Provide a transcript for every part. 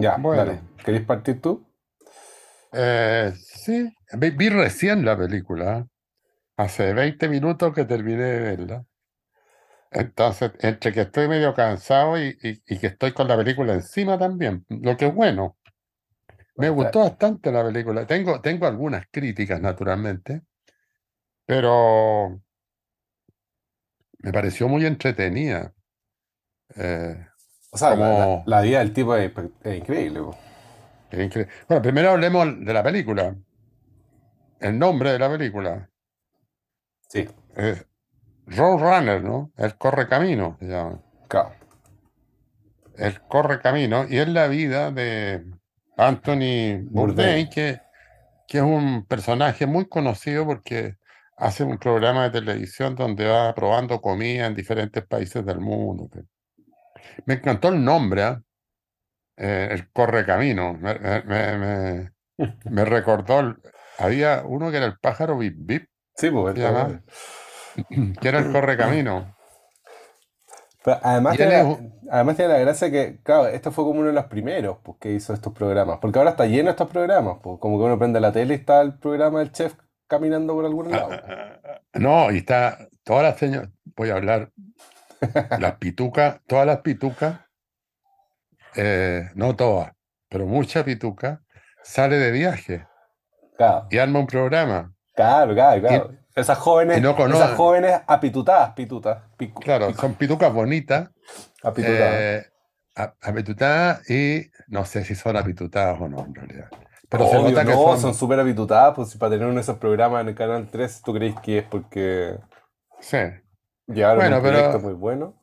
Ya, Bueno. dale. ¿Querés partir tú? Eh, sí, vi, vi recién la película. Hace 20 minutos que terminé de verla. Entonces, entre que estoy medio cansado y, y- y que estoy con la película encima también, lo que es bueno. Me Está- gustó bastante la película. Tengo, tengo algunas críticas, naturalmente, pero me pareció muy entretenida. Eh, O sea, la- como- la vida del tipo es, es increíble. po. es incre- Bueno, primero hablemos de la película. El nombre de la película. Sí, es Roadrunner, ¿no? El correcamino, se llama. claro. El correcamino. Y es la vida de Anthony Bourdain, Bourdain. que, que es un personaje muy conocido porque hace un programa de televisión donde va probando comida en diferentes países del mundo. Me encantó el nombre, ¿ah? Eh, el correcamino. Me, me- me- me- me recordó, el- había uno que era el pájaro Bip Bip, Sí, pues. que era el correcamino. Pero además, tiene la, además tiene la gracia que, claro, esto fue como uno de los primeros pues, que hizo estos programas. Porque ahora está lleno de estos programas. Pues, como que uno prende la tele y está el programa del chef caminando por algún lado. No, y está todas las señoras, voy a hablar, las pitucas, todas las pitucas, eh, no todas, pero muchas pitucas, sale de viaje Claro, y arma un programa. claro, claro. claro. esas jóvenes, no esas jóvenes apitutadas, pitutas. Claro, son pitucas bonitas, apitutadas. eh, apitutadas y no sé si son apitutadas o no en realidad. Pero se Obvio, nota que no, son, son súper apitutadas, pues si para tener uno de esos programas en el canal 3, ¿tú crees que es porque sí, llevaron Bueno, un pero- proyecto muy bueno?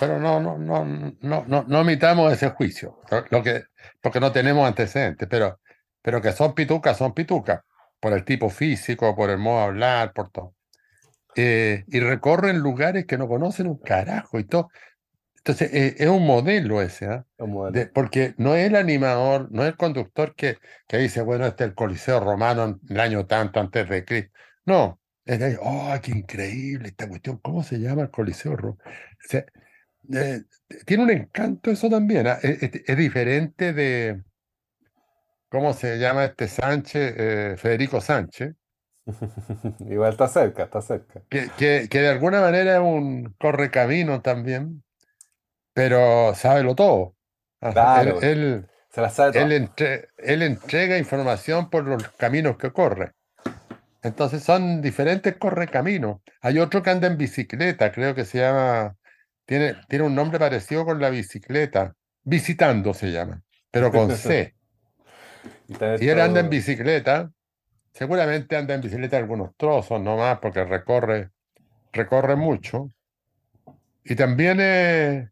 pero no, no, no, no, no, no omitamos ese juicio, lo- que, porque no tenemos antecedentes, pero, pero que son pitucas, son pitucas, por el tipo físico, por el modo de hablar, por todo. Eh, y recorren lugares que no conocen un carajo y todo. Entonces, eh, es un modelo ese. Como el- De- porque no es el animador, no es el conductor que, que dice, bueno, este es el Coliseo Romano en el año tanto antes de Cristo. No, oh, qué increíble esta cuestión, ¿cómo se llama el Coliseo Romano? O sea, eh, tiene un encanto eso también, ¿ah? Es, es- es diferente de, ¿cómo se llama este Sánchez? Eh, Federico Sánchez, Igual está cerca, está cerca. que, que, que de alguna manera es un correcamino también, pero sábelo todo. Ajá, Claro. él- él- Se la sabe toda. él, entre- él entrega información por los caminos que corre. Entonces son diferentes correcaminos. Hay otro que anda en bicicleta, creo que se llama, tiene, tiene un nombre parecido con la bicicleta. Visitando se llama, pero con C. Y, él anda en bicicleta, seguramente anda en bicicleta algunos trozos nomás, porque recorre, recorre mucho. Y también eh,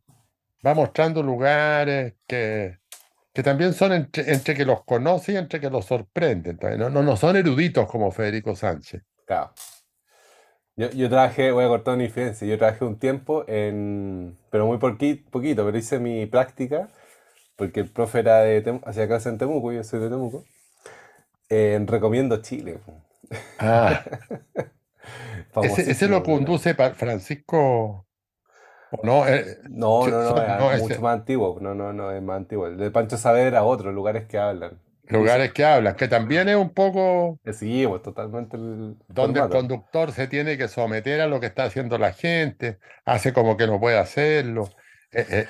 va mostrando lugares que, que también son entre, entre que los conoce y entre que los sorprenden. también, No, no, no son eruditos como Federico Sánchez. Claro. Yo, yo trabajé, voy a cortar una diferencia, yo trabajé un tiempo en, pero muy porqui- poquito, pero hice mi práctica, porque el profe era de, hacía clase en Temuco, yo soy de Temuco, en Recomiendo Chile. Ah, ese, ese lo programa. conduce Francisco. Eh, No, no, no, es no, mucho ese- más antiguo, no, no, no, es más antiguo. El de Pancho Saavedra otro, lugares que hablan. lugares que hablan, que también es un poco Que seguimos totalmente el donde el conductor se tiene que someter a lo que está haciendo la gente, hace como que no puede hacerlo. Eh, eh,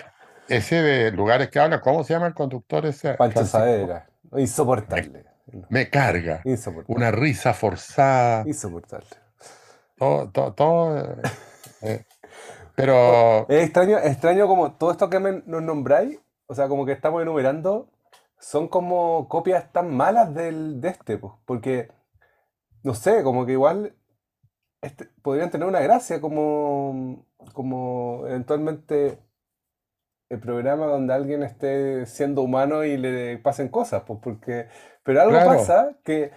ese de lugares que hablan, ¿cómo se llama el conductor ese? Pancho? Saavedra, insoportable. Me carga. Insoportable. Una risa forzada. Insoportable. Todo, todo, todo, eh, eh. Pero Es extraño, extraño como todo esto que me- nos nombráis, o sea, como que estamos enumerando, son como copias tan malas del, de este, pues, porque, no sé, como que igual este, podrían tener una gracia como, como eventualmente el programa donde alguien esté siendo humano y le pasen cosas, pues, porque, pero algo Claro. pasa que,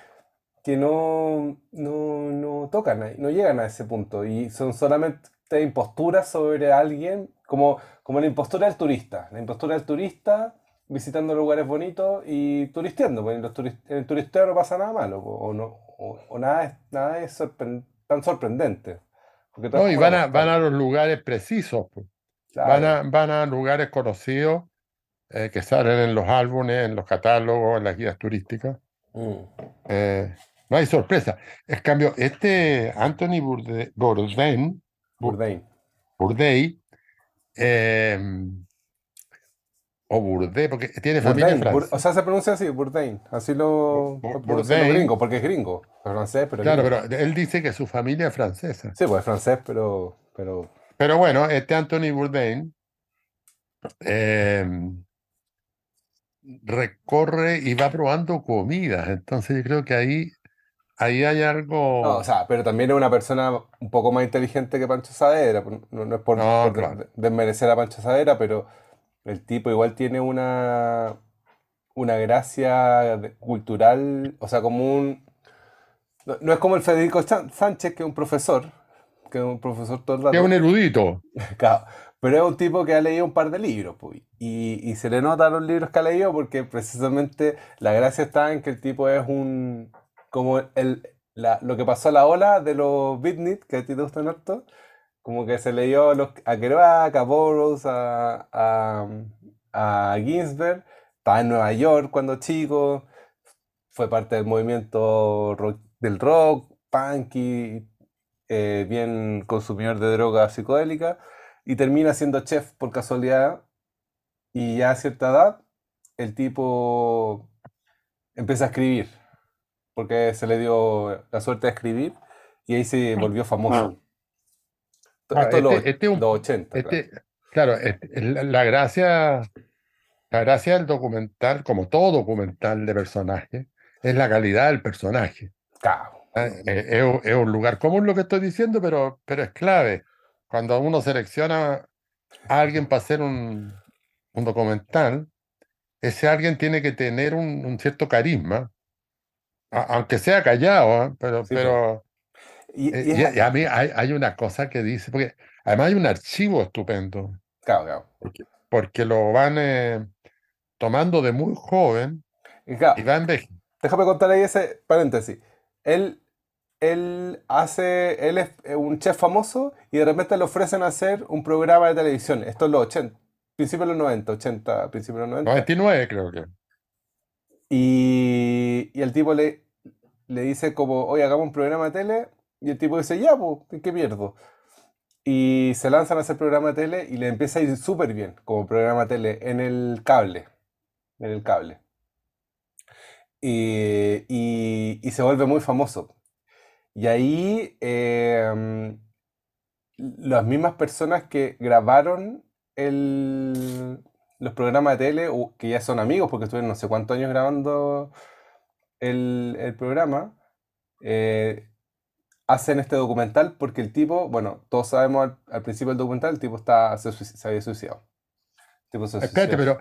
que no, no, no tocan ahí, no llegan a ese punto y son solamente imposturas sobre alguien, como, como la impostura del turista, la impostura del turista visitando lugares bonitos y turisteando, pues en, los turis- en el turisteo no pasa nada malo, pues, o, no, o, o nada es, nada es sorpren- tan sorprendente. Porque no, y van a, van a los lugares precisos. pues. Claro. Van a, van a lugares conocidos eh, que salen en los álbumes, en los catálogos, en las guías turísticas. Mm. Eh, no hay sorpresa. En cambio, este Anthony Bourdain, Bourdain, Bourdain. Eh, o Bourdain, porque tiene familia en Bourdain, Bour- Francia. o sea, se pronuncia así, Bourdain. Así lo Bourdain. gringos, porque es gringo. Es francés, pero Claro, gringo. pero él dice que su familia es francesa. Sí, pues es francés, pero, pero Pero bueno, este Anthony Bourdain eh, recorre y va probando comidas. Entonces yo creo que ahí, ahí hay No, algo. o sea, pero también es una persona un poco más inteligente que Pancho Saavedra. pues, No, no es por, No, claro. desmerecer a Pancho Saavedra, pero el tipo igual tiene una, una gracia cultural, o sea, como un... No, no es como el Federico Sánchez, que es un profesor, que es un profesor todo el que es un rato, erudito. claro, pero es un tipo que ha leído un par de libros, pues, y, y se le nota los libros que ha leído porque precisamente la gracia está en que el tipo es un... como el, la- lo que pasó a la ola de los beatniks, que a ti te gustan harto, como que se leyó a, los, a Kerouac, a Burroughs, a, a, a Ginsberg, estaba en Nueva York cuando chico, fue parte del movimiento rock- del rock, punky, eh, bien consumidor de drogas psicodélicas, y termina siendo chef por casualidad, y ya a cierta edad, el tipo empieza a escribir, porque se le dio la suerte de escribir, y ahí se volvió famoso. Ah, Esto es los, este- este los 80, claro. Este, claro, este, la, gracia, la gracia del documental, como todo documental de personaje, es la calidad del personaje. Claro. Ah, eh, Es, un- es un lugar común lo que estoy diciendo, pero, pero es clave. Cuando uno selecciona a alguien para hacer un, un documental, ese alguien tiene que tener un, un cierto carisma, a- aunque sea callado, ¿ah? pero, Sí, pero Y, eh, y a mí hay, hay una cosa que dice, porque además hay un archivo estupendo, claro, claro. porque lo van eh, tomando de muy joven Y claro, y va envejeciendo. Déjame contar ahí ese paréntesis. Él, él hace, él es eh, un chef famoso y de repente le ofrecen hacer un programa de televisión. Esto es los 80, principios de los 90, 80, principios de los 90. 99 creo que. Y, el tipo le, le dice como, oye, hagamos un programa tele. Y el tipo dice, ya, pues, ¿en ¿qué pierdo? Y se lanzan a hacer programa tele y le empieza a ir súper bien como programa tele en el cable. En el cable. Y, y- se vuelve muy famoso. Y ahí eh, las mismas personas que grabaron el- los programas de tele, que ya son amigos porque estuvieron no sé cuántos años grabando el, el programa, eh, hacen este documental porque el tipo, bueno, todos sabemos al, al principio del documental, el tipo está, se, se había suicidado. El tipo se Espérate, pero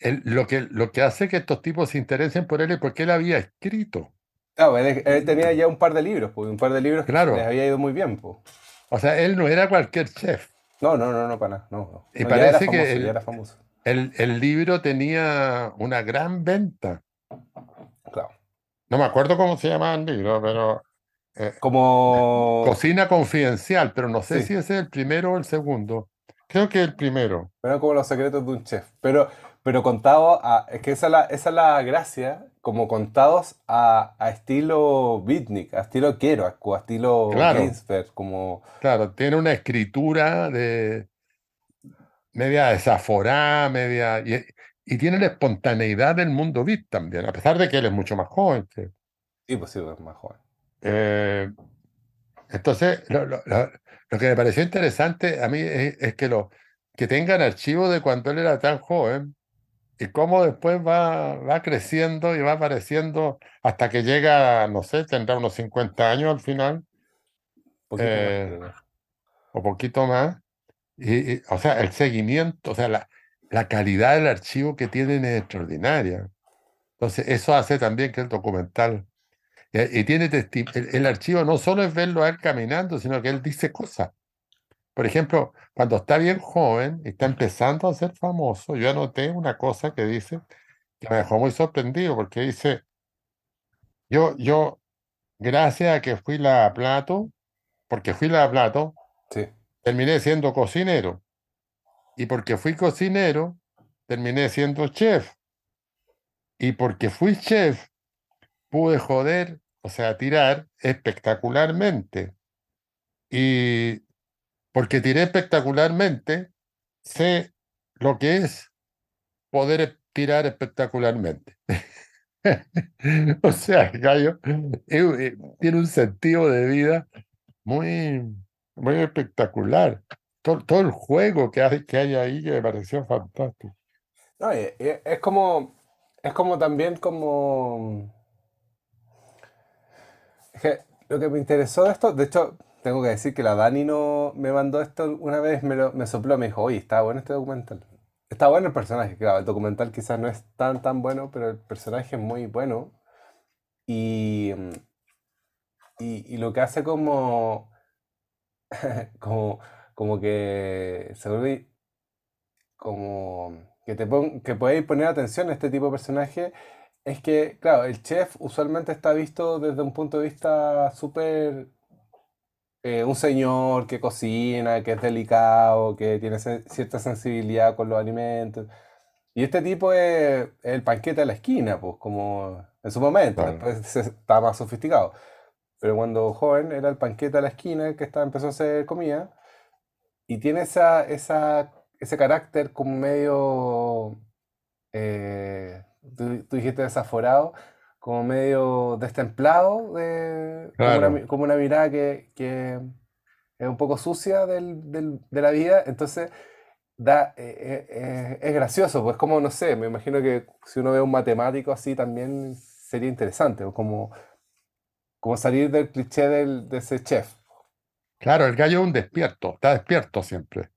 el- lo, que, lo que hace que estos tipos se interesen por él es porque él había escrito. Claro, él, él tenía ya un par de libros, pues, un par de libros que Claro. les había ido muy bien, pues. O sea, él no era cualquier chef. No, no, no, no, para nada. No, no. Y No, parece que famoso, era famoso. El, el libro tenía una gran venta. Claro. No me acuerdo cómo se llamaba el libro, pero eh, Como. Cocina Confidencial, pero no sé Sí. si ese es el primero o el segundo. Creo que el primero. Eran como los secretos de un chef. Pero, pero contados a. Es que esa es la, esa es la gracia, como contados a, a estilo beatnik, a estilo Kerouac, o a estilo Claro. Ginsberg, como. Claro, tiene una escritura de media desaforada, media. Y, y tiene la espontaneidad del mundo beat también, a pesar de que él es mucho más joven. que- Sí, pues sí, es más joven. Eh, entonces, lo, lo- lo- lo que me pareció interesante a mí es, es que, lo, que tengan archivos de cuando él era tan joven y cómo después va, va creciendo y va apareciendo hasta que llega, no sé, tendrá unos 50 años al final Poquito Eh, o poquito más. O sea, el seguimiento, o sea, la, la calidad del archivo que tienen es extraordinaria. Entonces, eso hace también que el documental y, y tiene testi- el, el archivo no solo es verlo a él caminando, sino que él dice cosas. Por ejemplo, cuando está bien joven y está empezando a ser famoso, yo anoté una cosa que dice que me dejó muy sorprendido, porque dice, yo, yo, gracias a que fui la plato, porque fui la plato, Sí. Terminé siendo cocinero. Y porque fui cocinero, terminé siendo chef. Y porque fui chef, pude joder, o sea, tirar espectacularmente. Y porque tiré espectacularmente, sé lo que es poder tirar espectacularmente. o sea, Gallo eh, tiene un sentido de vida muy, muy espectacular. Todo, el juego que hay, que hay ahí que me pareció fantástico. No, es, es como, es como también como... lo que me interesó de esto, de hecho, tengo que decir que la Dani no me mandó esto una vez, me, lo, me sopló, me dijo, oye, está bueno este documental. Está bueno el personaje, claro, el documental quizás no es tan tan bueno, pero el personaje es muy bueno. Y, y, lo que hace como, como, como que se vuelve como que te que podéis poner atención a este tipo de personaje es que, claro, el chef usualmente está visto desde un punto de vista súper eh, un señor que cocina, que es delicado, que tiene cierta sensibilidad con los alimentos. Y este tipo es, el panquete de la esquina, pues, como en su momento, después está más sofisticado. Pero cuando joven era el panquete de la esquina que estaba, empezó a hacer comida. Y tiene esa, esa, ese carácter como medio, eh, tú, tú dijiste desaforado, como medio destemplado, de, como, una, mirada que, es un poco sucia de la vida, entonces da, eh, eh, eh, es gracioso, pues como, no sé, me imagino que si uno ve un matemático así también sería interesante, como, como salir del cliché de ese chef. Claro, el gallo es un despierto, está despierto siempre.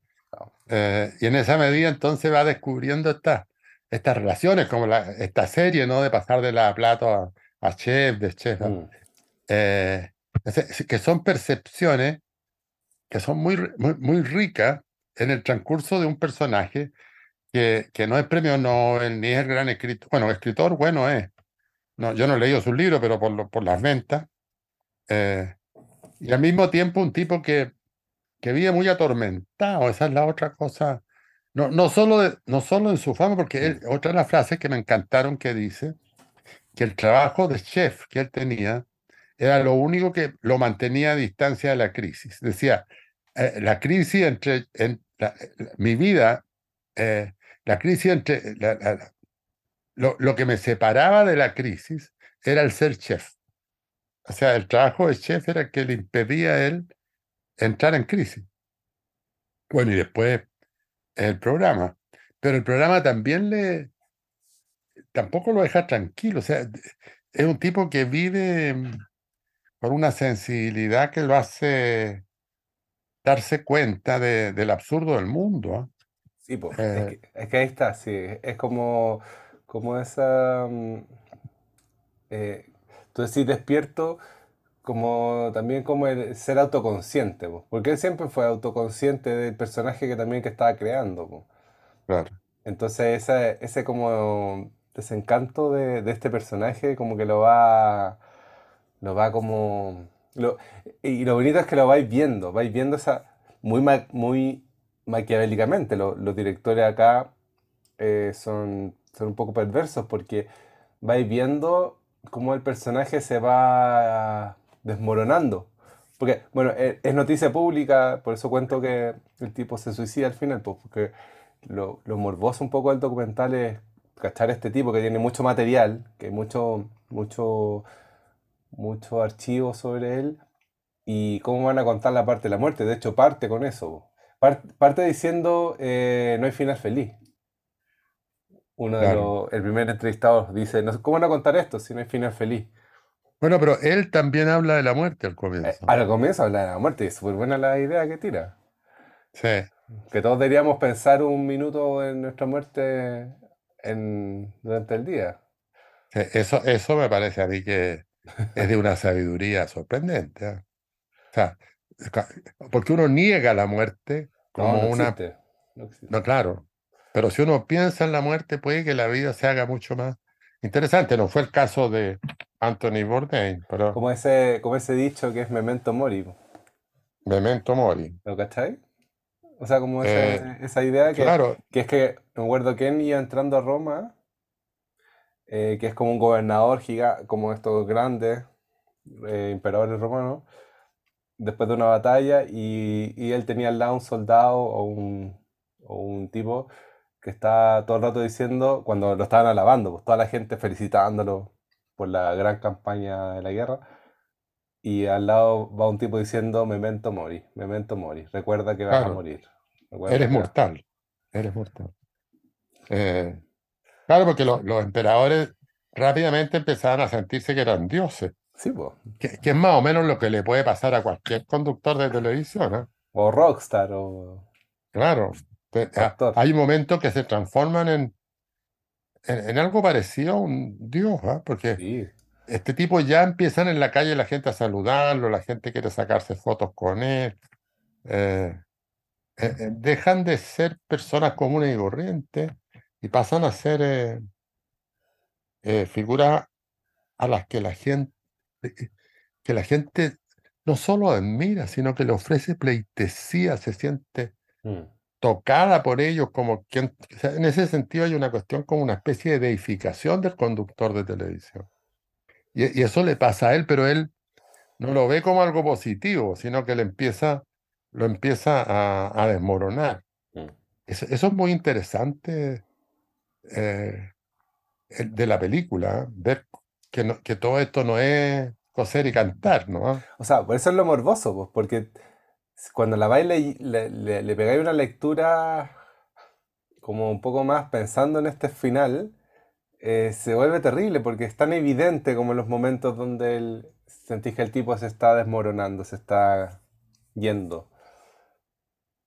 y en esa medida entonces va descubriendo esta estas relaciones, como la, esta serie, ¿no? De pasar de la plato a, chef, de chef. Mm. Eh, que son percepciones que son muy, muy, ricas en el transcurso de un personaje que, que no es premio Nobel, ni es el gran escritor. Bueno, escritor, bueno es. No, yo no he leído sus libros, pero por, por las ventas. Eh, y al mismo tiempo un tipo que, que vive muy atormentado, esa es la otra cosa no, no, solo, no solo en su fama, porque él, otra de las frases que me encantaron que dice que el trabajo de chef que él tenía era lo único que lo mantenía a distancia de la crisis. Decía, eh, la crisis entre en, mi vida, eh, la crisis entre lo, lo, que me separaba de la crisis era el ser chef. O sea, el trabajo de chef era que le impedía a él entrar en crisis. Bueno, y después el programa. Pero el programa también le, tampoco lo deja tranquilo. O sea, es un tipo que vive mm, con una sensibilidad que lo hace darse cuenta de, del absurdo del mundo. ¿ah? Sí, pues, es, que, ahí está, sí. Es como, como esa. Mm, eh, tú decís despierto, como también como el ser autoconsciente, porque él siempre fue autoconsciente del personaje que también que estaba creando. Claro. Entonces ese, ese como desencanto de, este personaje como que lo va, lo va como... y lo bonito es que lo vais viendo, vais viendo esa muy, muy maquiavélicamente. los directores acá eh, son, son un poco perversos porque vais viendo cómo el personaje se va desmoronando. Porque, bueno, e, es, noticia pública, por eso cuento que el tipo se suicida al final, pues, porque lo, lo, morboso un poco del documental es cachar a este tipo que tiene mucho material, que hay mucho, mucho, mucho archivo sobre él, y cómo van a contar la parte de la muerte. De hecho, parte con eso. Parte, diciendo, eh, no hay final feliz. Uno de los, el primer entrevistado dice, ¿cómo van a contar esto si no hay final feliz? Bueno, pero él también habla de la muerte al comienzo. Eh, al comienzo habla de la muerte, es súper buena la idea que tira. Sí. Que todos deberíamos pensar un minuto en nuestra muerte en, durante el día. eso, eso me parece a mí que es de una sabiduría sorprendente. ¿eh? O sea, porque uno niega la muerte como no, una... no, no, claro. Pero si uno piensa en la muerte, puede que la vida se haga mucho más interesante. No fue el caso de, Anthony Bourdain, pero... Como ese, como ese dicho que es memento mori. Memento mori. ¿Lo cacháis? O sea, como esa, eh, idea que, que, es que me acuerdo quién iba entrando a Roma, eh, que es como un gobernador gigante, como estos grandes eh, emperadores romanos, después de una batalla, y, y él tenía al lado un soldado o un, o un tipo que está todo el rato diciendo, cuando lo estaban alabando, pues toda la gente felicitándolo por la gran campaña de la guerra, y al lado va un tipo diciendo, memento mori, memento mori, recuerda que vas a morir. recuerda eres que vas-". mortal, eres mortal. Eh, claro, porque lo- los emperadores rápidamente empezaban a sentirse que eran dioses, Sí, pues. que, que es más o menos lo que le puede pasar a cualquier conductor de televisión, ¿eh? O rockstar, o Claro, te- o a- actor. hay momentos que se transforman en, en, en algo parecido a un dios, ¿ah? Porque Sí, este tipo ya empiezan en la calle la gente a saludarlo, la gente quiere sacarse fotos con él, eh, eh, eh, dejan de ser personas comunes y corrientes y pasan a ser figuras a las que la gente, que la gente no solo admira, sino que le ofrece pleitesía, se siente mm, tocada por ellos, como sea, en ese sentido hay una cuestión como una especie de deificación del conductor de televisión. Y, y eso le pasa a él, pero él no lo ve como algo positivo, sino que le empieza, lo empieza a, a desmoronar. mm. Eso, eso es muy interesante eh, de la película, ¿eh? ver que, no- que todo esto no es coser y cantar, ¿no? O sea, por eso es lo morboso, pues, porque cuando la baile y le, le, le pegáis una lectura como un poco más pensando en este final, eh, se vuelve terrible porque es tan evidente como en los momentos donde el, sentís que el tipo se está desmoronando, se está yendo.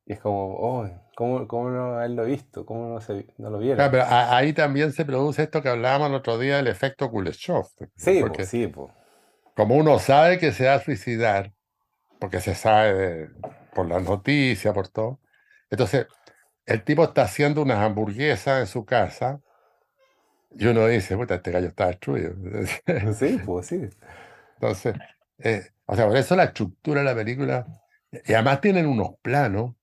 Y es como, oh, ¿cómo, cómo no haberlo visto? ¿Cómo no, se, no lo Claro, vieron? pero a- ahí también se produce esto que hablábamos el otro día, el efecto Kuleshov, Sí, porque pues, sí, pues. como uno sabe que se va a suicidar, porque se sabe de- por las noticias, por todo, entonces el tipo está haciendo unas hamburguesas en su casa y uno dice, puta, este gallo está destruido. Sí, pues, sí. Entonces, eh, o sea, por eso la estructura de la película, y además tienen unos planos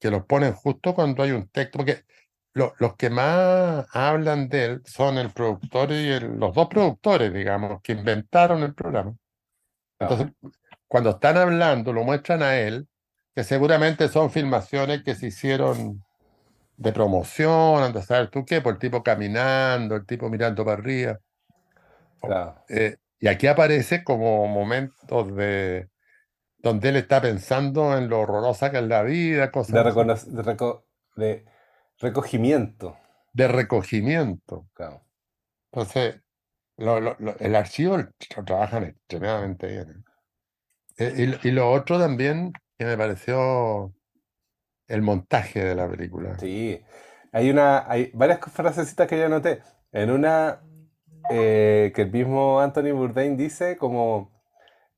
que los ponen justo cuando hay un texto, porque lo- los que más hablan de él son el productor y el- los dos productores, digamos, que inventaron el programa. Entonces, cuando están hablando, lo muestran a él, que seguramente son filmaciones que se hicieron de promoción, anda a saber tú qué, por el tipo caminando, el tipo mirando para arriba. Claro. Eh, y aquí aparece como momentos de donde él está pensando en lo horrorosa que es la vida, De, cosas así, recono- de, reco- de recogimiento. de recogimiento. Claro. Entonces, lo- lo- lo- el archivo lo trabajan extremadamente bien. ¿Eh? Y lo otro también que me pareció el montaje de la película. Sí, hay una, hay varias frasecitas que yo anoté. En una eh, que el mismo Anthony Bourdain dice como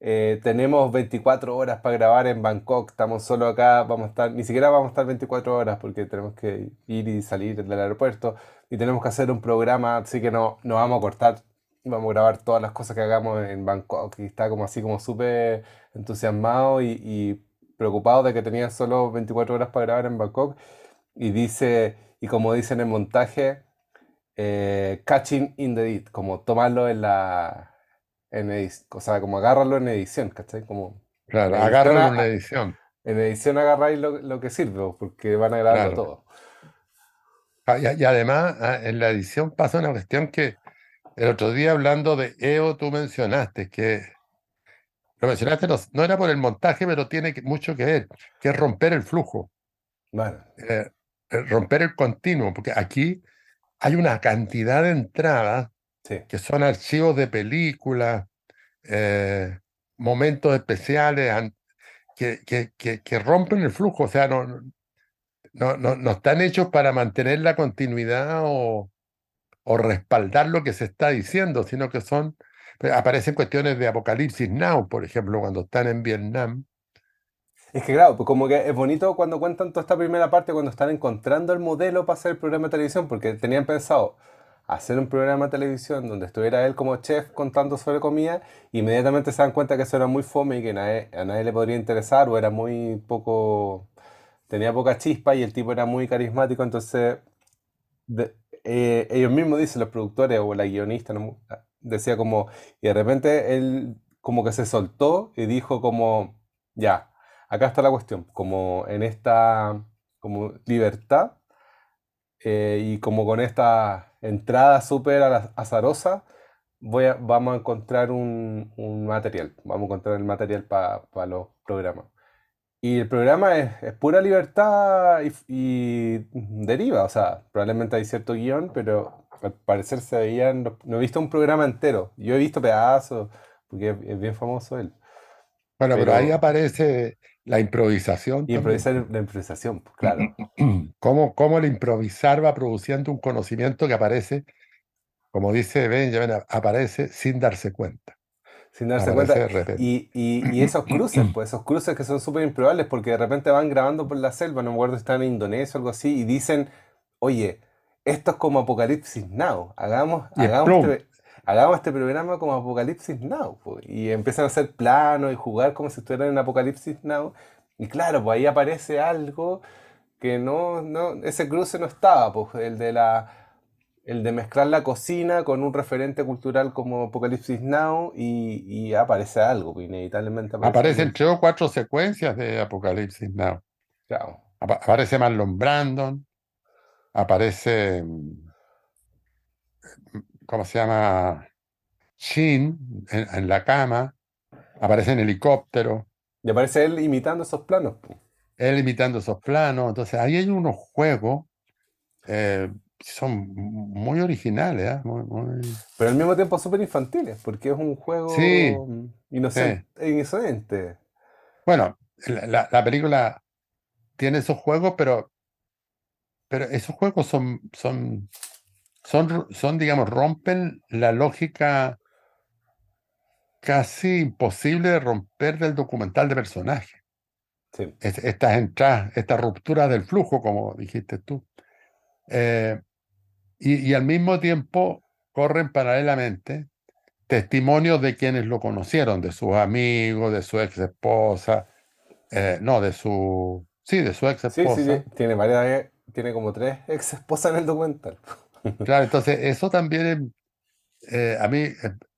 eh, tenemos 24 horas para grabar en Bangkok, estamos solo acá, vamos a estar, ni siquiera vamos a estar 24 horas porque tenemos que ir y salir del aeropuerto y tenemos que hacer un programa, así que no, no vamos a cortar, vamos a grabar todas las cosas que hagamos en Bangkok y está como así como súper entusiasmado y, y preocupado de que tenían solo 24 horas para grabar en Bangkok y dice, y como dice en el montaje, eh, catching in the edit, como tomarlo en la, en o sea, como agarrarlo en edición, ¿cachai? Como Claro, la edición, agárralo en a- una edición. en edición agarráis lo, lo que sirve, porque van a grabarlo Claro. todo. Ah, Y, y además, ah, en la edición pasa una cuestión que el otro día hablando de EO tú mencionaste, que lo mencionaste, no, no era por el montaje, pero tiene mucho que ver, que es romper el flujo, Bueno, eh, eh, romper el continuo, porque aquí hay una cantidad de entradas sí, que son archivos de películas, eh, momentos especiales que, que, que, que rompen el flujo, o sea, no, no, no, no- están hechos para mantener la continuidad o, o respaldar lo que se está diciendo, sino que son, aparecen cuestiones de Apocalipsis Now, por ejemplo, cuando están en Vietnam. Es que claro, pues como que es bonito cuando cuentan toda esta primera parte, cuando están encontrando el modelo para hacer el programa de televisión, porque tenían pensado hacer un programa de televisión donde estuviera él como chef contando sobre comida, inmediatamente se dan cuenta que eso era muy fome y que a nadie le podría interesar, o era muy poco, tenía poca chispa y el tipo era muy carismático, entonces eh, ellos mismos dicen, los productores o la guionista, no decía como, y de repente él como que se soltó y dijo como, ya, acá está la cuestión, como en esta como libertad eh, y como con esta entrada súper azarosa, voy a- vamos a encontrar un, un material, vamos a encontrar el material para los programas. Y el programa es, es pura libertad y, y deriva, o sea, probablemente hay cierto guion, pero al parecer se veían, los- no he visto un programa entero, yo he visto pedazos, porque es, bien famoso él, Bueno, pero ahí pero, aparece la improvisación y improvisar la improvisación, pues, claro, Cómo, cómo el improvisar va produciendo un conocimiento que aparece, como dice Benjamin, aparece sin darse cuenta, sin darse aparece cuenta. Y, y, y esos cruces, pues esos cruces que son súper improbables, porque de repente van grabando por la selva, no me acuerdo si están en Indonesia o algo así, y dicen, oye, esto es como Apocalipsis Now, hagamos, hagamos este, hagamos este programa como Apocalipsis Now, pues. Y empiezan a hacer planos y jugar como si estuvieran en Apocalipsis Now, y claro, pues ahí aparece algo que no, no, ese cruce no estaba, pues el de la, el de mezclar la cocina con un referente cultural como Apocalipsis Now y, y aparece algo, pues inevitablemente aparece aparecen tres o cuatro secuencias de Apocalipsis Now. Claro. Apa- aparece Marlon Brandon, aparece, ¿cómo se llama? Shin en, en la cama, aparece en helicóptero, Y aparece él imitando esos planos. él imitando esos planos. Entonces, ahí hay unos juegos eh, que son muy originales, ¿ah? Muy- muy- Pero al mismo tiempo súper infantiles, porque es un Sí, juego sí. inocente, inocente. Bueno, la- la película tiene esos juegos, pero, pero esos juegos son, son, son, son, digamos, rompen la lógica casi imposible de romper del documental de personaje. Sí. Es- estas entradas, estas rupturas del flujo, como dijiste tú. Eh, y, y al mismo tiempo corren paralelamente testimonios de quienes lo conocieron, de sus amigos, de su ex esposa, eh, no, de su, sí, de su ex Sí, sí, esposa. sí, tiene varias, tiene como tres ex esposas en el documental. Claro, entonces eso también eh, a mí eh,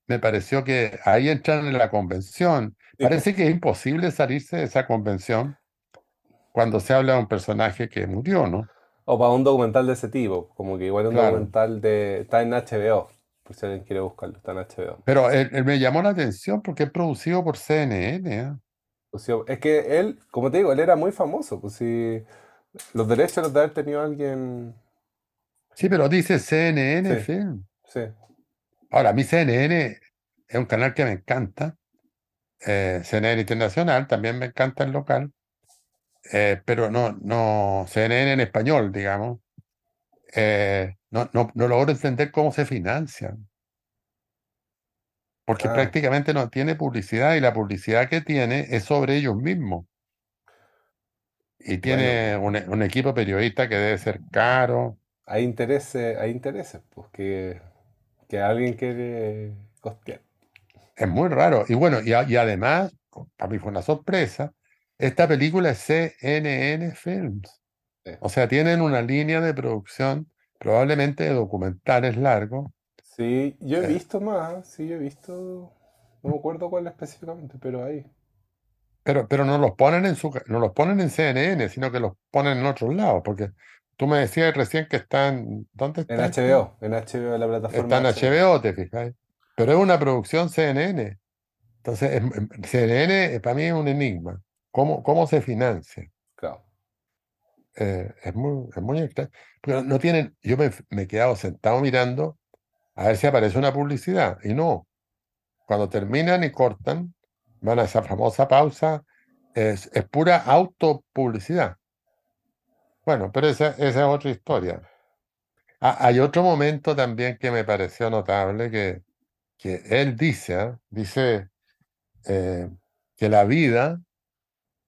me pareció que ahí entran en la convención. Parece que es imposible salirse de esa convención cuando se habla de un personaje que murió, ¿no? O para un documental de ese tipo, como que igual un Claro. documental de... Está en HBO, por si alguien quiere buscarlo, está en HBO. Pero él, él me llamó la atención porque es producido por CNN, ¿eh? Es que él, como te digo, él era muy famoso, pues si los derechos los de haber tenido alguien... Sí, pero dice CNN Sí, Film. sí. Ahora, a mí CNN es un canal que me encanta. eh, CNN Internacional también me encanta el local. eh, pero no, no, CNN en español, digamos. eh, no, no, no logro entender cómo se financian. Porque Ah, prácticamente no tiene publicidad y la publicidad que tiene es sobre ellos mismos. Y bueno, tiene un, e- un equipo periodista que debe ser caro. hay intereses, hay intereses, pues que, que alguien quiere costear. Es muy raro. Y bueno, y, a- y además, para mí fue una sorpresa, esta película es CNN Films. Sí. O sea, tienen una línea de producción, probablemente de documentales largos. Sí, yo he eh, visto más, sí, yo he visto, no me acuerdo cuál específicamente, pero ahí. Pero, pero no los ponen en su, no los ponen en CNN, sino que los ponen en otros lados. Porque tú me decías recién que están, ¿dónde En está esto? HBO, en HBO, en la plataforma Está en HBO. HBO, te fijas. Pero es una producción CNN. Entonces, es- em- CNN eh, para mí es un enigma. ¿Cómo, cómo se financia? Claro. Eh, es muy, es muy extraño. Pero no tienen, yo me, me he quedado sentado mirando a ver si aparece una publicidad. Y no, cuando terminan y cortan, a esa famosa pausa, es, es pura autopublicidad. Bueno, pero esa, esa es otra historia. Hay otro momento también que me pareció notable que, que él dice, ¿ah? dice eh, que la vida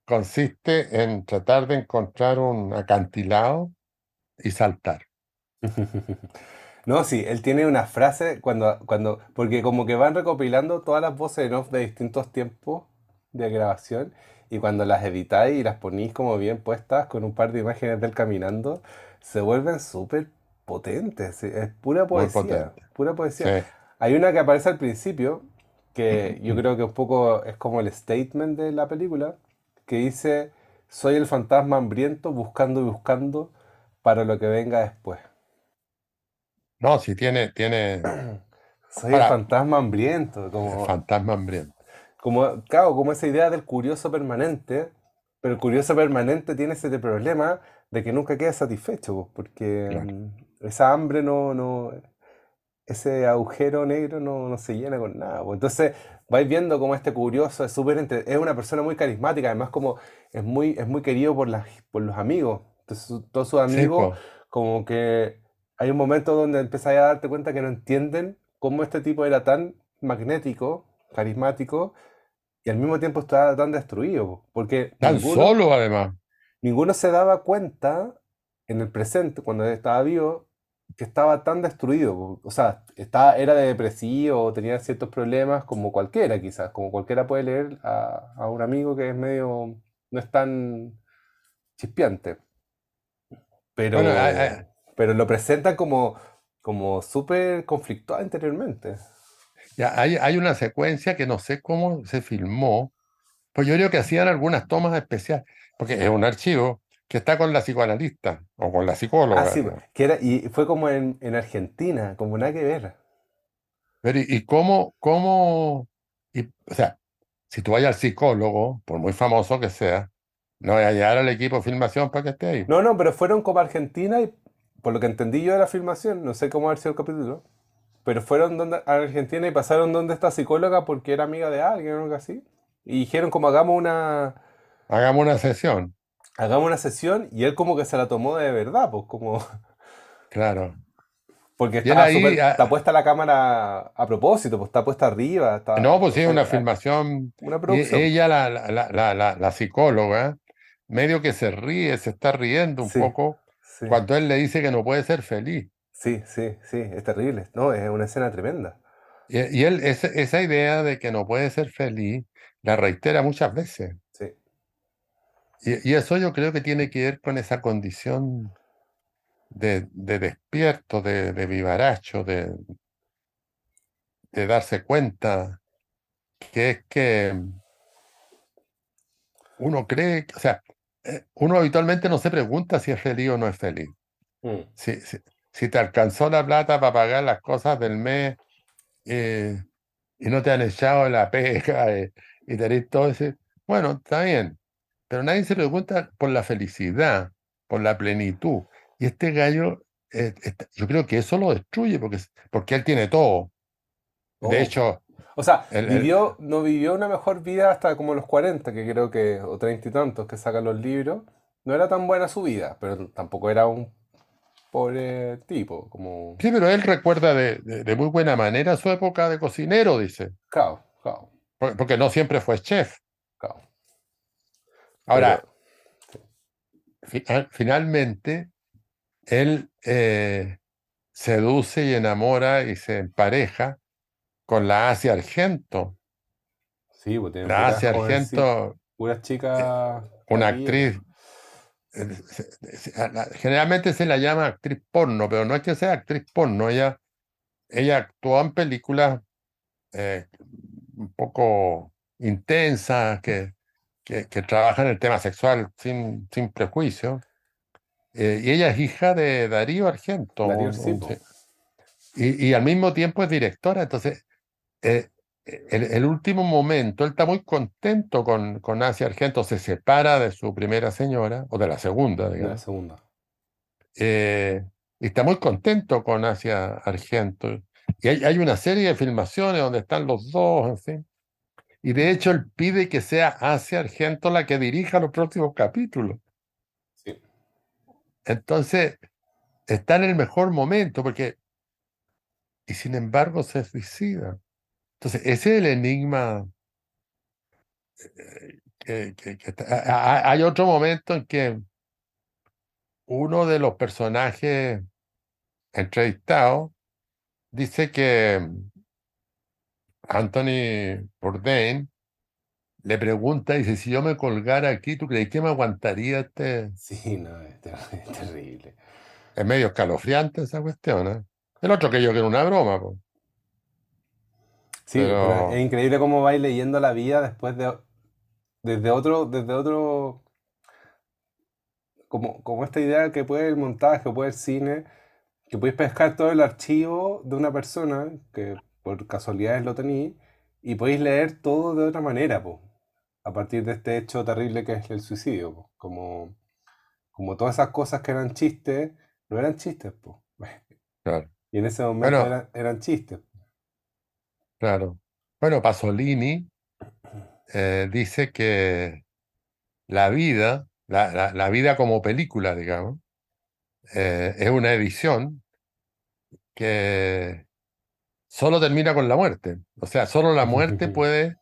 consiste en tratar de encontrar un acantilado y saltar. No, sí, él tiene una frase cuando, cuando, porque como que van recopilando todas las voces en off de distintos tiempos de grabación y cuando las editáis y las ponís como bien puestas con un par de imágenes de él caminando, se vuelven súper potente, sí, es pura poesía, pura Sí. poesía. Hay una que aparece al principio, que yo creo que un poco es como el statement de la película, que dice, soy el fantasma hambriento buscando y buscando para lo que venga después. No, si tiene, tiene Soy el fantasma hambriento, el como, fantasma hambriento. como, claro, como esa idea del curioso permanente, pero el curioso permanente tiene ese problema de que nunca queda satisfecho, pues, porque Claro. mm, esa hambre no, no, ese agujero negro no, no se llena con nada. pues. Entonces vais viendo como este curioso es súper entre- es una persona muy carismática, además como es muy, es muy querido por las, por los amigos. Entonces todos sus Sí, amigos pues. como que hay un momento donde empezáis a darte cuenta que no entienden cómo este tipo era tan magnético, carismático, y al mismo tiempo estaba tan destruido, po, porque Tan ninguno, solo, además. ninguno se daba cuenta en el presente, cuando estaba vivo, que estaba tan destruido. O sea, estaba, era de depresivo, tenía ciertos problemas, como cualquiera quizás, como cualquiera puede leer a, a un amigo que es medio, no es tan chispeante, Bueno, hay- pero, lo presentan como, como súper conflictuado interiormente. ya hay, hay una secuencia que no sé cómo se filmó, pues yo creo que hacían algunas tomas especiales, porque es un archivo que está con la psicoanalista o con la Ah, psicóloga. sí, ¿no? que era, y fue como en, en Argentina, como nada que ver. Pero y, y cómo, cómo, y, o sea, si tú vas al psicólogo, por muy famoso que sea, no vas a llegar al equipo de filmación para que esté ahí. No, no, pero fueron como Argentina y por lo que entendí yo de la filmación, no sé cómo haber sido el capítulo, pero fueron donde, a Argentina y pasaron donde esta psicóloga porque era amiga de alguien o algo así. Y dijeron como hagamos una, Hagamos una sesión, hagamos una sesión y él como que se la tomó de verdad, pues como, claro. porque estaba ahí, súper- ah, está puesta la cámara a propósito, pues está puesta arriba, está, No, pues sí, hay- una filmación. una producción. ella, la, la, la, la, la- la psicóloga, medio que se ríe, se está riendo un Sí, poco sí, cuando él le dice que no puede ser feliz. sí, sí, sí, es terrible, no, es una escena tremenda. Y, y él, ese- esa idea de que no puede ser feliz, la reitera muchas veces. Sí. Y, y eso yo creo que tiene que ver con esa condición de, de despierto, de, de vivaracho, de, de darse cuenta, que es que uno cree, que- o sea, uno habitualmente no se pregunta si es feliz o no es feliz. Mm. Si, si, si te alcanzó la plata para pagar las cosas del mes eh, y no te han echado la pega eh, y tenés todo ese, bueno, está bien, pero nadie se pregunta por la felicidad, por la plenitud. Y este gallo, eh, está- yo creo que eso lo destruye porque, porque él tiene todo. De Oh. hecho, O sea, El- el- vivió, no vivió una mejor vida hasta como los 40, que creo que, o 30 y tantos que sacan los libros. No era tan buena su vida, pero tampoco era un pobre tipo, como... sí, pero él recuerda de, de- de muy buena manera su época de cocinero, dice, Cao, cao, por- porque no siempre fue chef. cao. Ahora, Pero- fi- al- finalmente, él eh, seduce y enamora y se empareja con la Asia Argento. sí, pues tiene La Asia Argento, chicas una caídas. actriz, eh, generalmente se la llama actriz porno, pero no es que sea actriz porno, ella, ella actuó en películas eh, un poco intensas, que, que, que trabajan el tema sexual sin, sin prejuicio. Eh, y ella es hija de Darío Argento. Darío un- y, y al mismo tiempo es directora. Entonces, eh, el, el último momento, él está muy contento con, con Asia Argento, se separa de su primera señora, o de la segunda, De la digamos, segunda. eh, y está muy contento con Asia Argento. Y hay, hay una serie de filmaciones donde están los dos, en fin. Y de hecho, él pide que sea Asia Argento la que dirija los próximos capítulos. Sí. Entonces, está en el mejor momento, porque. Y sin embargo, se suicida. Entonces, ese es el enigma. eh, que- que- que está- Hay otro momento en que uno de los personajes entrevistados dice que mm, Anthony Bourdain le pregunta, dice, si yo me colgara aquí, ¿tú crees que me aguantaría este? Sí, no, es, ter- es terrible. es medio escalofriante esa cuestión, ¿eh? El otro que yo que era una broma, po. Sí, pero es increíble cómo vais leyendo la vida después de, desde otro, desde otro, como, como esta idea que puede el montaje, o puede el cine, que podéis pescar todo el archivo de una persona, que por casualidades lo tenéis, y podéis leer todo de otra manera, po, a partir de este hecho terrible que es el suicidio, po. Como, como todas esas cosas que eran chistes, no eran chistes, po. claro. Y en ese momento Bueno, eran, eran chistes. Claro. Bueno, Pasolini eh, dice que la vida, la, la- la vida como película, digamos, eh, es una edición que solo termina con la muerte. O sea, solo la muerte puede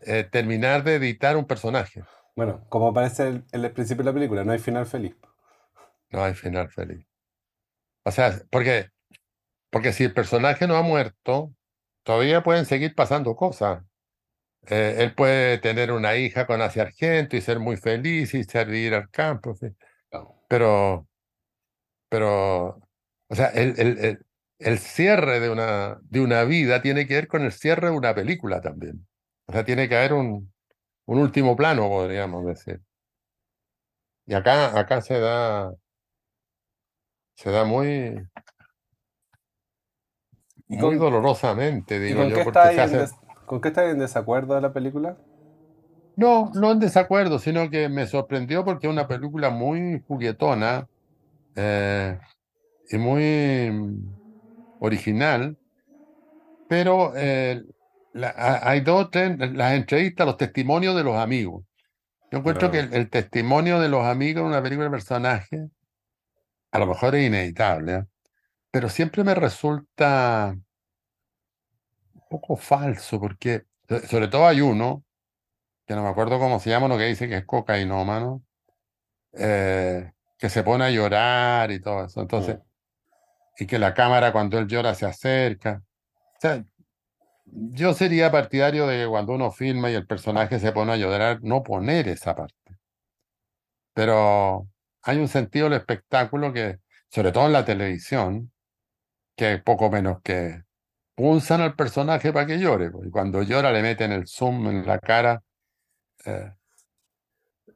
eh, terminar de editar un personaje. Bueno, como aparece el- en el principio de la película, no hay final feliz. No hay final feliz. O sea, porque, porque si el personaje no ha muerto, todavía pueden seguir pasando cosas. Eh, él puede tener una hija con ese sargento y ser muy feliz y salir al campo. Claro. Pero, pero, o sea, el, el, el, el cierre de una, de una vida tiene que ver con el cierre de una película también. O sea, tiene que haber un, un último plano, podríamos decir. Y acá, acá se da, se da muy, ¿Y muy con, dolorosamente, digo yo, porque se hace, con qué estáis en desacuerdo de la película? no, no en desacuerdo, sino que me sorprendió porque es una película muy juguetona eh, y muy mm, original, pero eh, la- hay dos, tres, las entrevistas, los testimonios de los amigos. Yo encuentro que el, el testimonio de los amigos en una película de personajes, a lo mejor es inevitable, ¿eh? Pero siempre me resulta un poco falso, porque so- sobre todo hay uno, que no me acuerdo cómo se llama, uno que dice que es cocainómano, eh, que se pone a llorar y todo eso. Entonces, Mm. y que la cámara cuando él llora se acerca. O sea, yo sería partidario de que cuando uno filma y el personaje se pone a llorar, no poner esa parte. Pero hay un sentido del espectáculo que, sobre todo en la televisión, que poco menos que punzan al personaje para que llore. Y cuando llora le meten el zoom en la cara. eh,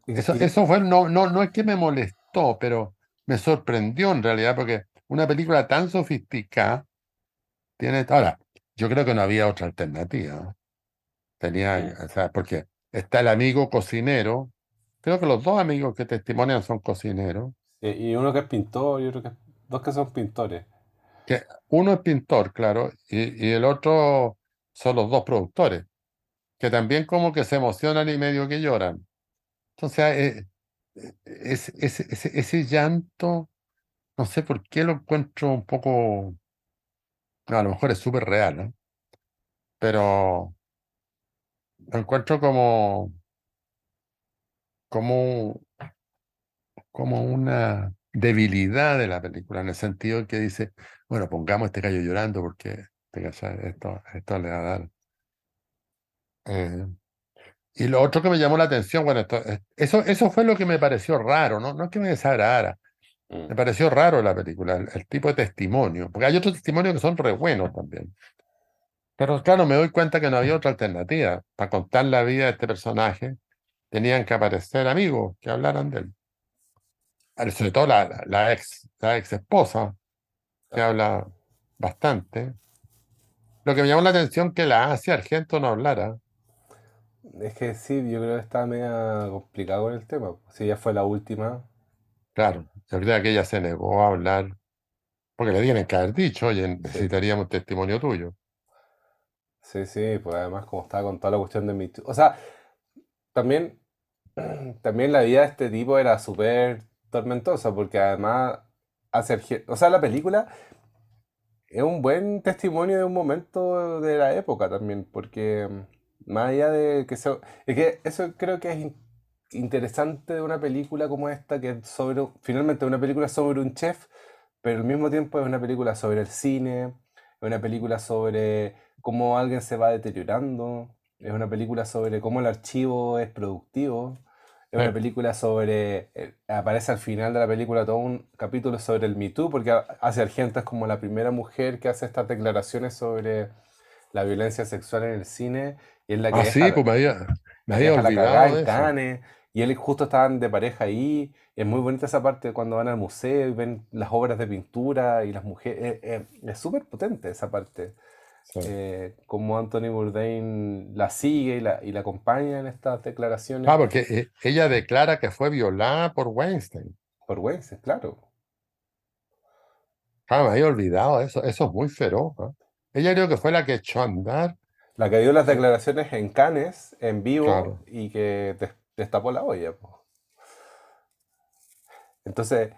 Eso, eso fue, no, no, no es que me molestó, pero me sorprendió en realidad, porque una película tan sofisticada tiene. Ahora, yo creo que no había otra alternativa. Tenía, o sea, porque está el amigo cocinero. Creo que los dos amigos que testimonian son cocineros. Y uno que es pintor y otro que dos que son pintores. Que uno es pintor, claro, y, y el otro son los dos productores, que también como que se emocionan y medio que lloran. Entonces, eh, eh, ese, ese, ese, llanto. No sé por qué lo encuentro un poco, a lo mejor es súper real, ¿eh? Pero lo encuentro como, como, como una debilidad de la película, en el sentido que dice, bueno, pongamos este gallo llorando porque te cachai, esto, esto le va a dar. eh. Y lo otro que me llamó la atención, bueno, esto, eh, eso, eso fue lo que me pareció raro, ¿no? No es que me desagradara, Mm. me pareció raro la película, el, el tipo de testimonio, porque hay otros testimonios que son re buenos también. Pero claro, me doy cuenta que no había otra alternativa. Para contar la vida de este personaje, tenían que aparecer amigos que hablaran de él. Sobre todo la, la ex, la ex esposa, que habla bastante. Lo que me llamó la atención que la Asia Argento no hablara. Es que sí, yo creo que estaba medio complicado con el tema. Si ya fue la última, Claro, yo creo que ella se negó a hablar, porque le tienen que haber dicho, oye, necesitaríamos testimonio tuyo. sí, sí, pues además como estaba con toda la cuestión de mi... O sea, también, también la vida de este tipo era súper tormentosa, porque además O sea, la película es un buen testimonio de un momento de la época también, porque mm, más allá de que sea... Es que eso creo que es in- interesante de una película como esta, que es sobre... Finalmente una película sobre un chef, pero al mismo tiempo es una película sobre el cine, es una película sobre cómo alguien se va deteriorando, es una película sobre cómo el archivo es productivo, Es una película sobre, eh, aparece al final de la película todo un capítulo sobre el Me Too, porque Asia Argento es como la primera mujer que hace estas declaraciones sobre la violencia sexual en el cine, y es la que Ah, deja, sí, pues me había, me había olvidado en de eso. Cannes, y él justo estaban de pareja ahí, es muy bonita esa parte cuando van al museo y ven las obras de pintura y las mujeres, eh, eh, es súper potente esa parte, Sí. eh, como Anthony Bourdain la sigue y la, y la acompaña en estas declaraciones Ah, porque eh, ella declara que fue violada por Weinstein. por Wences, claro. Ah, me había olvidado eso. Eso es muy feroz. Ella creo que fue la que echó a andar. La que dio las declaraciones en Cannes, en vivo, claro. y que des- destapó la olla. po. Entonces,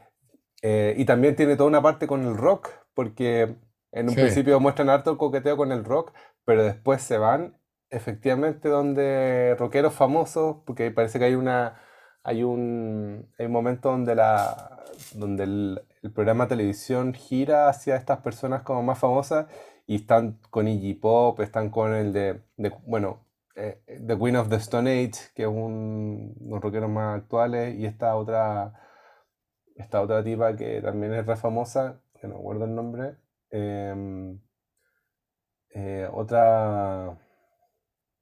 eh, y también tiene toda una parte con el rock, porque en un Sí. principio muestran harto el coqueteo con el rock, pero después se van efectivamente donde rockeros famosos, porque parece que hay una, hay un, hay un momento donde la, donde el, el programa de televisión gira hacia estas personas como más famosas y están con Iggy Pop, están con el de, de- bueno, eh, The Queen of the Stone Age, que es un, unos rockeros más actuales, y esta otra, esta otra tipa que también es re famosa, que no recuerdo el nombre, em, eh, otra,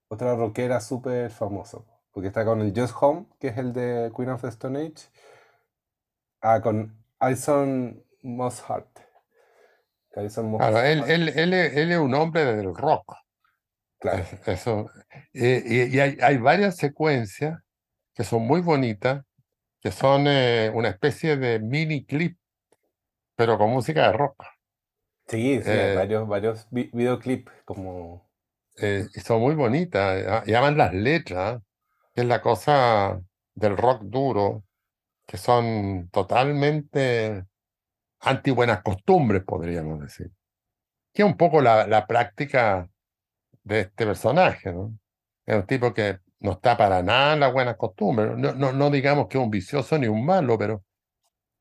otra rockera súper famosa, porque está con el Just Home, que es el de Queen of the Stone Age, ah, con Alison Mosshart. Alison Claro, él, él, él, es- él es un hombre del rock. claro. Eso. Eh, y y hay, hay varias secuencias que son muy bonitas, que son eh, una especie de mini clip, pero con música de rock. Sí, sí, Eh, varios, varios vi- videoclips como... eh, son muy bonitas. ah, Y aman las letras, que es la cosa del rock duro, que son totalmente anti buenas costumbres, podríamos decir. Que es un poco la, la práctica de este personaje, ¿no? Es un tipo que no está para nada en las buenas costumbres. No, no, no digamos que es un vicioso ni un malo, pero,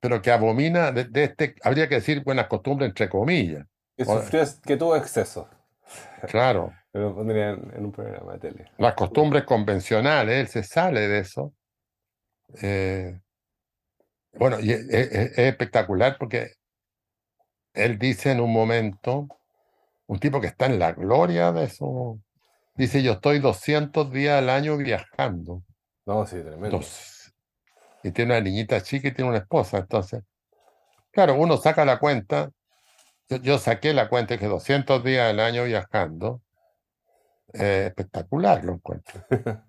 pero que abomina de, de este, habría que decir buenas costumbres entre comillas. Que sufrió, que tuvo exceso. claro, Lo pondría en, en un programa de tele. las costumbres convencionales, él se sale de eso. Eh, bueno, y es, es- es espectacular porque él dice en un momento, un tipo que está en la gloria de eso, dice, yo estoy 200 días al año viajando. No, sí, tremendo. Dos. Y tiene una niñita chica y tiene una esposa. Entonces, claro, uno saca la cuenta. Yo, yo saqué la cuenta que 200 días al año viajando. eh, espectacular lo encuentro.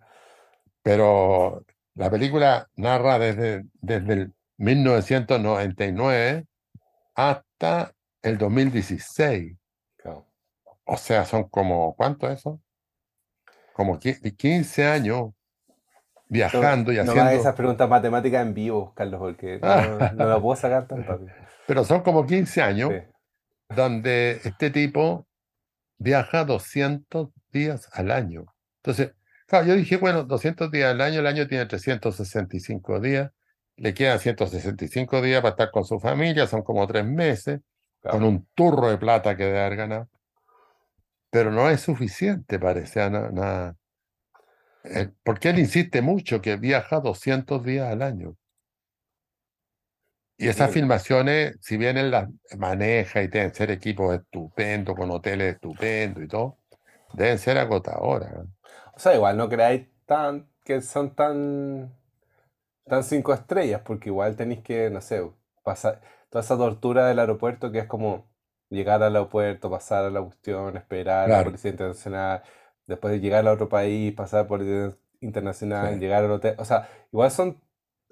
Pero la película narra desde, desde el 1999 hasta el 2016. Claro. O sea, son como, ¿cuánto eso? Como qui- 15 años No, viajando y no me hagas haciendo. esas preguntas matemáticas en vivo, Carlos, porque no, no la puedo sacar tan rápido. Pero son como 15 años Sí. donde este tipo viaja 200 días al año. Entonces, claro, yo dije, bueno, 200 días al año, el año tiene 365 días, le quedan 165 días para estar con su familia, son como tres meses, con Claro. un turro de plata que debe haber ganado. Pero no es suficiente, parece. ah, na- na- porque él insiste mucho que viaja 200 días al año. Y esas filmaciones, si bien él las maneja y deben ser equipos estupendos, con hoteles estupendos y todo, deben ser agotadoras. ¿eh? O sea, igual no creáis tan que son tan tan cinco estrellas, porque igual tenéis que, no sé, pasar toda esa tortura del aeropuerto que es como llegar al aeropuerto, pasar a la cuestión, esperar a la policía internacional, después de llegar a otro país, pasar por el internacional, sí, llegar al hotel. O sea, igual son,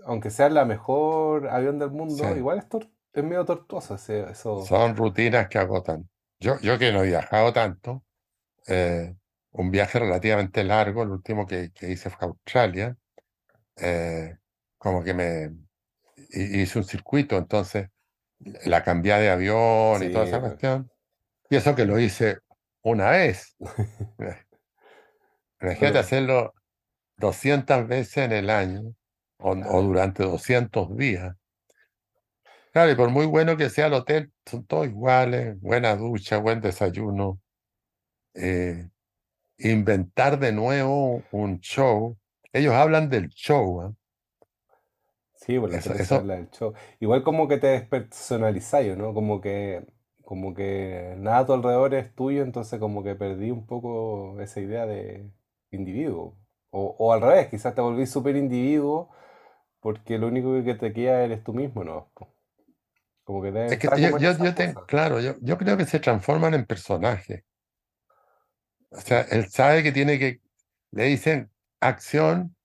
aunque sea la mejor avión del mundo, sí. igual es, es medio tortuoso ese- eso. Son rutinas que agotan. Yo, yo que no he viajado tanto, eh, un viaje relativamente largo, el último que, que hice fue a Australia, eh, como que me hi- hice un circuito, entonces la cambié de avión y toda esa pues. cuestión. Y eso que lo hice una vez. Imagínate Pero, hacerlo 200 veces en el año o, durante 200 días. Claro, y por muy bueno que sea el hotel, son todos iguales, buena ducha, buen desayuno. eh, inventar de nuevo un show. Ellos hablan del show, ¿ah? Sí, por la Eso, eso, la del show. Igual como que te despersonalizáis, ¿no? Como que, como que nada a tu alrededor es tuyo, entonces como que perdí un poco esa idea de individuo. O, o al revés, quizás te volví súper individuo porque lo único que te queda eres tú mismo, ¿no? Como que debe es que yo, yo, te, claro, yo, yo creo que se transforman en personajes. O sea, él sabe que tiene que, le dicen acción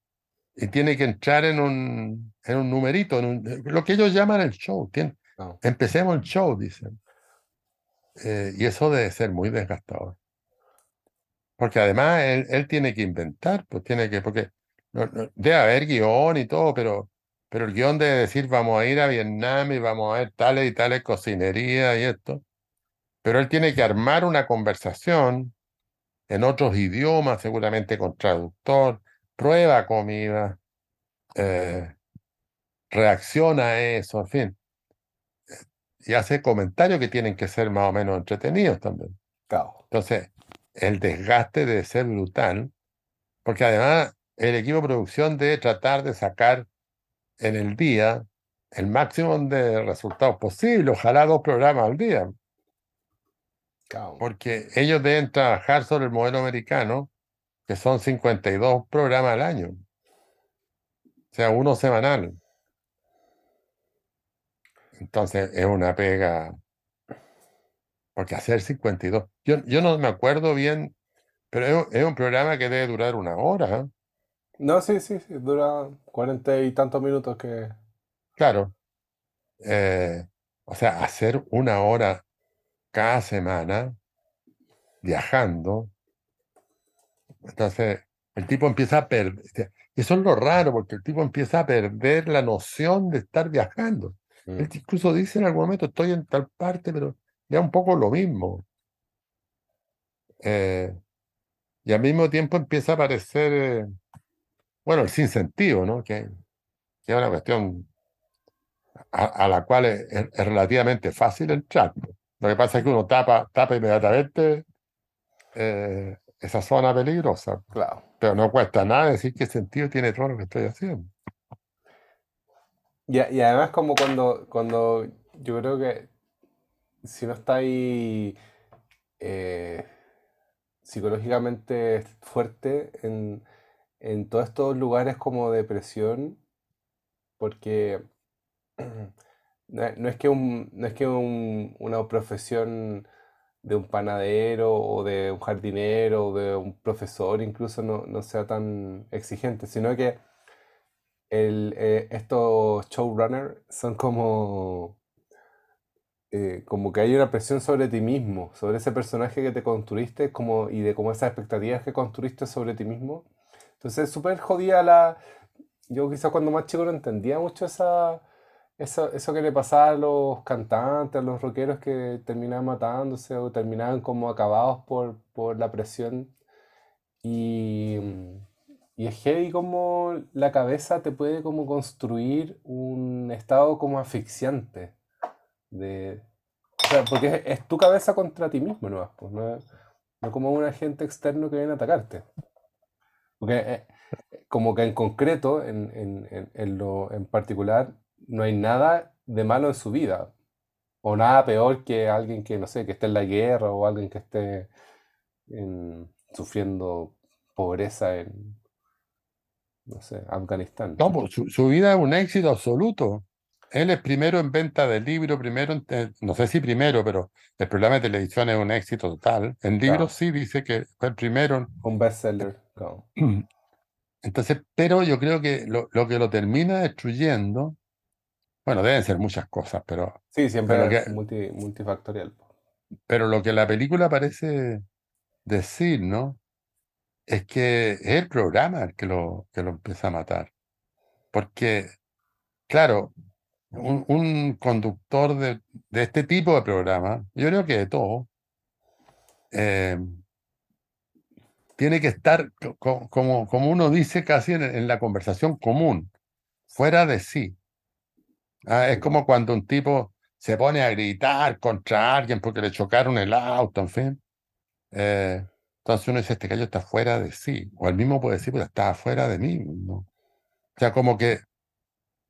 y tiene que entrar en un, en un numerito, en un- lo que ellos llaman el show. Tiene- No, empecemos el show, dicen. Eh, y eso debe ser muy desgastador. Porque además él, él tiene que inventar, pues tiene que, porque no- no- debe haber guion y todo, pero, pero el guion debe decir vamos a ir a Vietnam y vamos a ver tales y tales cocinerías y esto. Pero él tiene que armar una conversación en otros idiomas, seguramente con traductor, prueba comida, eh, reacciona a eso, en fin, y hace comentarios que tienen que ser más o menos entretenidos también. Entonces, el desgaste debe ser brutal, porque además el equipo de producción debe tratar de sacar en el día el máximo de resultados posible, ojalá dos programas al día, porque ellos deben trabajar sobre el modelo americano, que son 52 programas al año, o sea, uno semanal. Entonces, es una pega, porque hacer 52, yo, yo no me acuerdo bien, pero es, un- es un programa que debe durar una hora, ¿eh? No, sí, sí, sí, dura cuarenta y tantos minutos que... Claro. eh, o sea, hacer una hora cada semana viajando, entonces el tipo empieza a perder, eso es lo raro, porque el tipo empieza a perder la noción de estar viajando. Mm, Él incluso dice en algún momento, estoy en tal parte, pero ya un poco lo mismo. Eh, y al mismo tiempo empieza a aparecer, eh, bueno, el sinsentido, ¿no? Que, que es una cuestión a, a la cual es, es- es relativamente fácil entrar. Lo que pasa es que uno tapa, tapa inmediatamente eh, esa zona peligrosa, claro. pero no cuesta nada decir qué sentido tiene todo lo que estoy haciendo. Y, y además como cuando, cuando yo creo que si no está ahí eh, psicológicamente fuerte en, en todos estos lugares como depresión, porque no, es que, un, no es que un- una profesión de un panadero o de un jardinero o de un profesor incluso no, no sea tan exigente, sino que el, eh, estos showrunners son como, eh, como que hay una presión sobre ti mismo, sobre ese personaje que te construiste como, y de como esas expectativas que construiste sobre ti mismo. Entonces es súper jodida la... Yo quizás cuando más chico no entendía mucho esa, eso, eso que le pasaba a los cantantes, a los rockeros que terminaban matándose o terminaban como acabados por, por la presión y, y es heavy como la cabeza te puede como construir un estado como asfixiante. De, o sea, porque es, tu cabeza contra ti mismo, ¿no? Pues, no, no como un agente externo que viene a atacarte. Porque eh, como que en concreto, en, en- en- lo en particular, no hay nada de malo en su vida. O nada peor que alguien que, no sé, que esté en la guerra o alguien que esté en- sufriendo pobreza en, no sé, Afganistán. No, pues, su, su vida es un éxito absoluto. Él es primero en venta de libros, primero, en te- no sé si primero, pero el programa de televisión es un éxito total. En libros sí dice que fue el primero. un bestseller. claro. Entonces, pero yo creo que lo, lo que lo termina destruyendo, bueno, deben ser muchas cosas, pero, Sí, pero, siempre es que, multi- multifactorial. pero lo que la película parece decir, ¿no? Es que es el programa el que lo, que lo empieza a matar. Porque, claro, un, conductor de, de este tipo de programa, yo creo que de todo, eh, tiene que estar, co- co- como, como uno dice casi en, en la conversación común, fuera de sí. Ah, es como cuando un tipo se pone a gritar contra alguien porque le chocaron el auto, en fin. Eh, entonces uno dice, este gallo está fuera de sí. O el mismo puede decir, pues está fuera de mí. ¿no? O sea, como que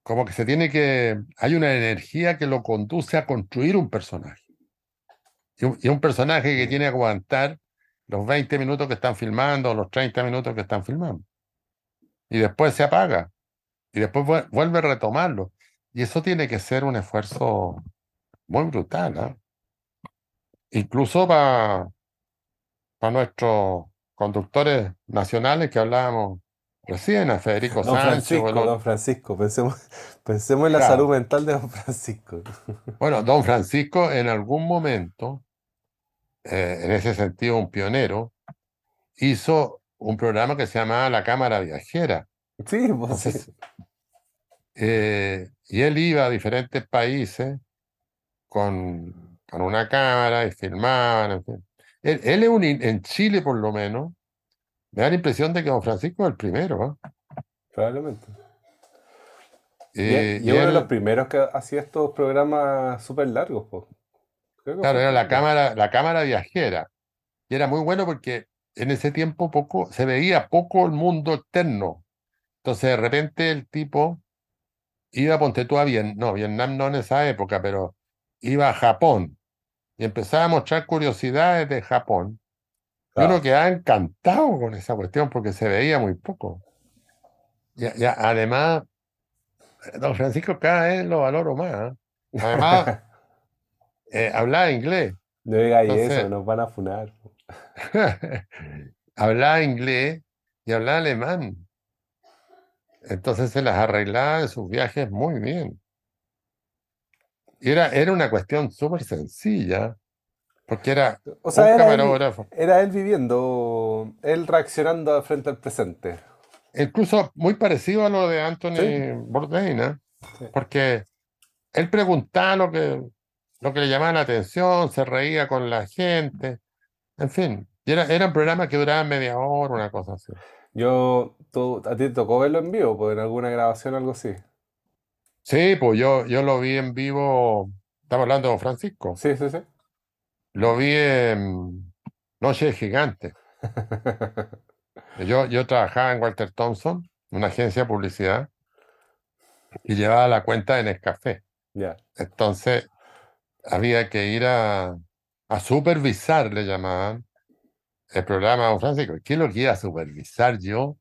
como que se tiene que, hay una energía que lo conduce a construir un personaje. Y un, personaje que tiene que aguantar los 20 minutos que están filmando, los 30 minutos que están filmando. Y después se apaga. Y después vuel- vuelve a retomarlo. Y eso tiene que ser un esfuerzo muy brutal. ¿ah? Incluso para nuestros conductores nacionales que hablábamos recién, a Federico Don Sánchez. Francisco, don Francisco, pensemos, pensemos en la Claro. salud mental de don Francisco. Bueno, don Francisco en algún momento, eh, en ese sentido un pionero, hizo un programa que se llamaba La Cámara Viajera. Sí, pues sí. Eh, y él iba a diferentes países con, con una cámara y filmaban. en fin. Él, él es un, en Chile por lo menos, me da la impresión de que don Francisco es el primero. ¿eh? Probablemente. Y, Eh, y y uno de los primeros que hacía estos programas súper largos. Creo que Claro, era la cámara, la cámara viajera. Y era muy bueno porque en ese tiempo poco, se veía poco el mundo externo. Entonces, de repente, el tipo iba, ponte tú a Vietnam, no, Vietnam no en esa época, pero iba a Japón y empezaba a mostrar curiosidades de Japón. Y uno Claro. quedaba encantado con esa cuestión porque se veía muy poco. Y, y además, don Francisco cada vez lo valoro más. ¿eh? Además, eh, hablaba inglés. No Entonces- eso, nos van a funar. hablaba inglés y hablaba alemán. Entonces se las arreglaba en sus viajes muy bien. Era, era una cuestión súper sencilla, porque era O sea, un era él, camarógrafo, era él viviendo, él reaccionando frente al presente. incluso muy parecido a lo de Anthony Sí. Bourdain, ¿eh? Sí. porque él preguntaba lo que, lo que le llamaba la atención, se reía con la gente, en fin. Y era, eran programas que duraban media hora, una cosa así. Yo, tú, a ti te tocó verlo en vivo, pues en alguna grabación o algo así. Sí, pues yo, yo lo vi en vivo, estamos hablando de Francisco, Sí, sí, sí. Lo vi en Noche de Gigante. Yo, yo trabajaba en Walter Thompson, una agencia de publicidad, y llevaba la cuenta en Nescafé. Ya. Entonces había que ir a, a supervisar, le llamaban, el programa de Don Francisco. ¿Qué es lo que iba a supervisar yo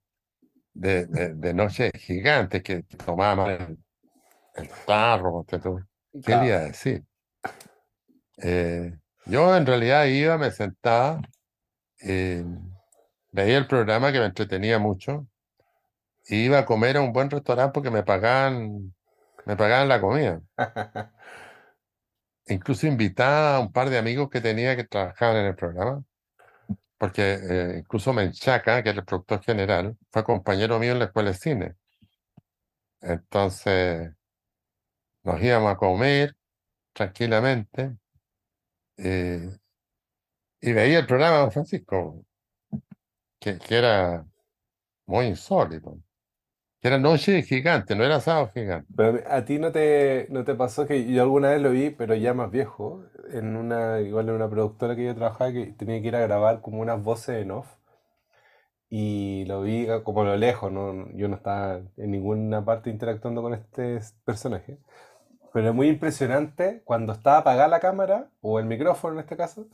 de, de, de Noche Gigante? Que tomaba el, el tarro. ¿Qué le iba a decir? Eh, yo en realidad iba, me sentaba, eh, veía el programa que me entretenía mucho, y iba a comer a un buen restaurante porque me pagaban, me pagaban la comida. Incluso invitaba a un par de amigos que tenía que trabajar en el programa, porque eh, incluso Menchaca, que es el productor general, fue compañero mío en la escuela de cine. Entonces nos íbamos a comer tranquilamente eh, y veía el programa de Don Francisco, que, era muy insólito, que era Noche Gigante, no era Sábado Gigante. Pero a ti no te, no te pasó que yo alguna vez lo vi, pero ya más viejo, en una, igual en una productora que yo trabajaba que tenía que ir a grabar como unas voces en off. Y lo vi como a lo lejos, ¿no? yo no estaba en ninguna parte interactuando con este personaje. Pero es muy impresionante cuando estaba apagada la cámara, o el micrófono en este caso,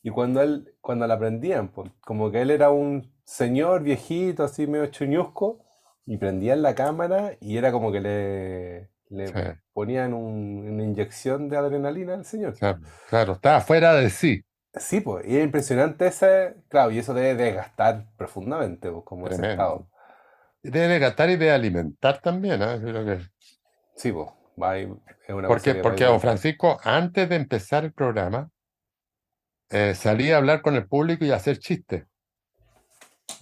y cuando él, cuando la prendían, pues, como que él era un señor viejito, así medio chuñusco, y prendían la cámara y era como que le, le Sí. ponían un- una inyección de adrenalina al señor. O sea, claro, estaba fuera de sí, Sí, pues, y es impresionante ese, claro, y eso debe desgastar profundamente, pues, como ese Tremendo. estado. Y debe gastar y de alimentar también, ¿eh? Creo que- Sí, pues, una Porque, porque don. Francisco, antes de empezar el programa, eh, salía a hablar con el público y a hacer chistes,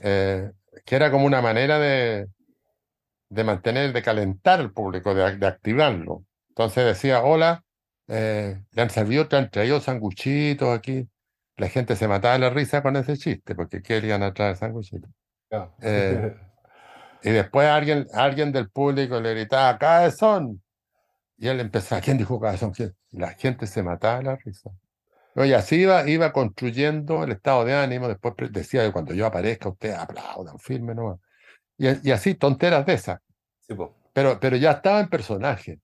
eh, que era como una manera de, de mantener, de calentar al público, de, de activarlo. Entonces decía, hola, eh, le han servido, te han traído sanguchitos aquí. La gente se mataba de la risa con ese chiste, porque querían a traer sanguchitos. Claro. Eh, Y después alguien, alguien del público le gritaba, cabezón. Y él empezaba, ¿quién dijo cabezón? ¿Quién?". Y la gente se mataba de la risa. No, y así iba, iba construyendo el estado de ánimo. Después decía que cuando yo aparezca, ustedes aplaudan, firme nomás. Y, y así, tonteras de esas. Sí, pero, pero ya estaba en personaje.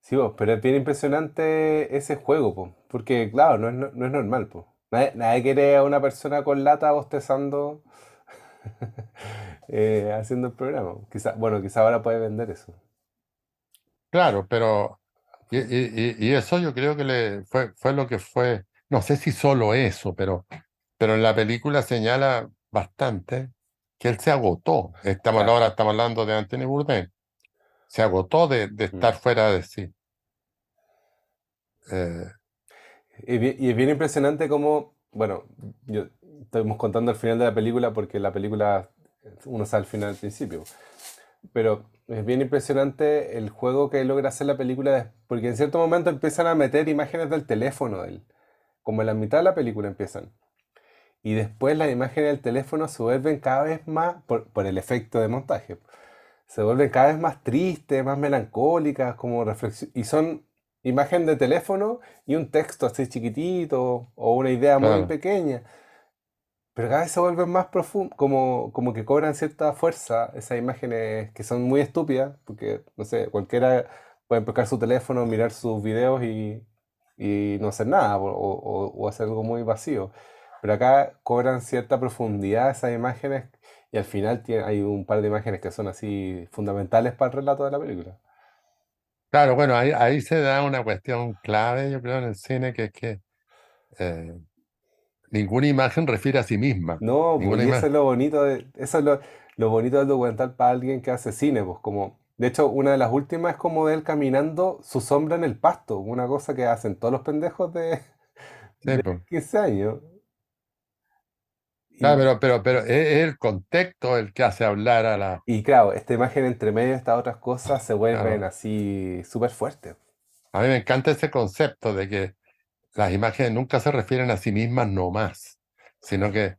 Sí, vos, pero es bien impresionante ese juego, po, porque claro, no es, no, no es normal, po. Nadie, nadie quiere a una persona con lata bostezando eh, haciendo el programa. Quizá, bueno, quizá ahora puede vender eso. Claro, pero y, y- y- y eso yo creo que le fue, fue lo que fue, no sé si solo eso, pero, pero en la película señala bastante que él se agotó. Estamos Claro. ahora estamos hablando de Anthony Bourdain. Se agotó de, de Mm. estar fuera de sí. Eh, y es bien impresionante como, bueno, yo estamos contando el final de la película porque la película uno sabe el final al principio, pero es bien impresionante el juego que logra hacer la película, porque en cierto momento empiezan a meter imágenes del teléfono de él, como en la mitad de la película empiezan, y después las imágenes del teléfono se vuelven cada vez más, por, por el efecto de montaje, se vuelven cada vez más tristes, más melancólicas, como reflexión, y son imagen de teléfono y un texto así chiquitito o una idea muy pequeña, pero cada vez se vuelven más profundos, como, como que cobran cierta fuerza esas imágenes que son muy estúpidas, porque, no sé, cualquiera puede empujar su teléfono, mirar sus videos y, y no hacer nada, o, o- o hacer algo muy vacío. Pero acá cobran cierta profundidad esas imágenes y al final tiene- hay un par de imágenes que son así fundamentales para el relato de la película. Claro, bueno, ahí, ahí se da una cuestión clave, yo creo, en el cine, que es que eh, ninguna imagen refiere a sí misma. No, pues, y eso es lo bonito de, eso es lo, lo bonito del documental para alguien que hace cine, pues como, de hecho, una de las últimas es como de él caminando su sombra en el pasto, una cosa que hacen todos los pendejos de, Sí, de pues. 15 años. Claro, Y, pero, pero, pero es es el contexto el que hace hablar a la... y claro, esta imagen entre medio de estas otras cosas se vuelven Claro. así súper fuertes. A mí me encanta ese concepto de que las imágenes nunca se refieren a sí mismas nomás, sino que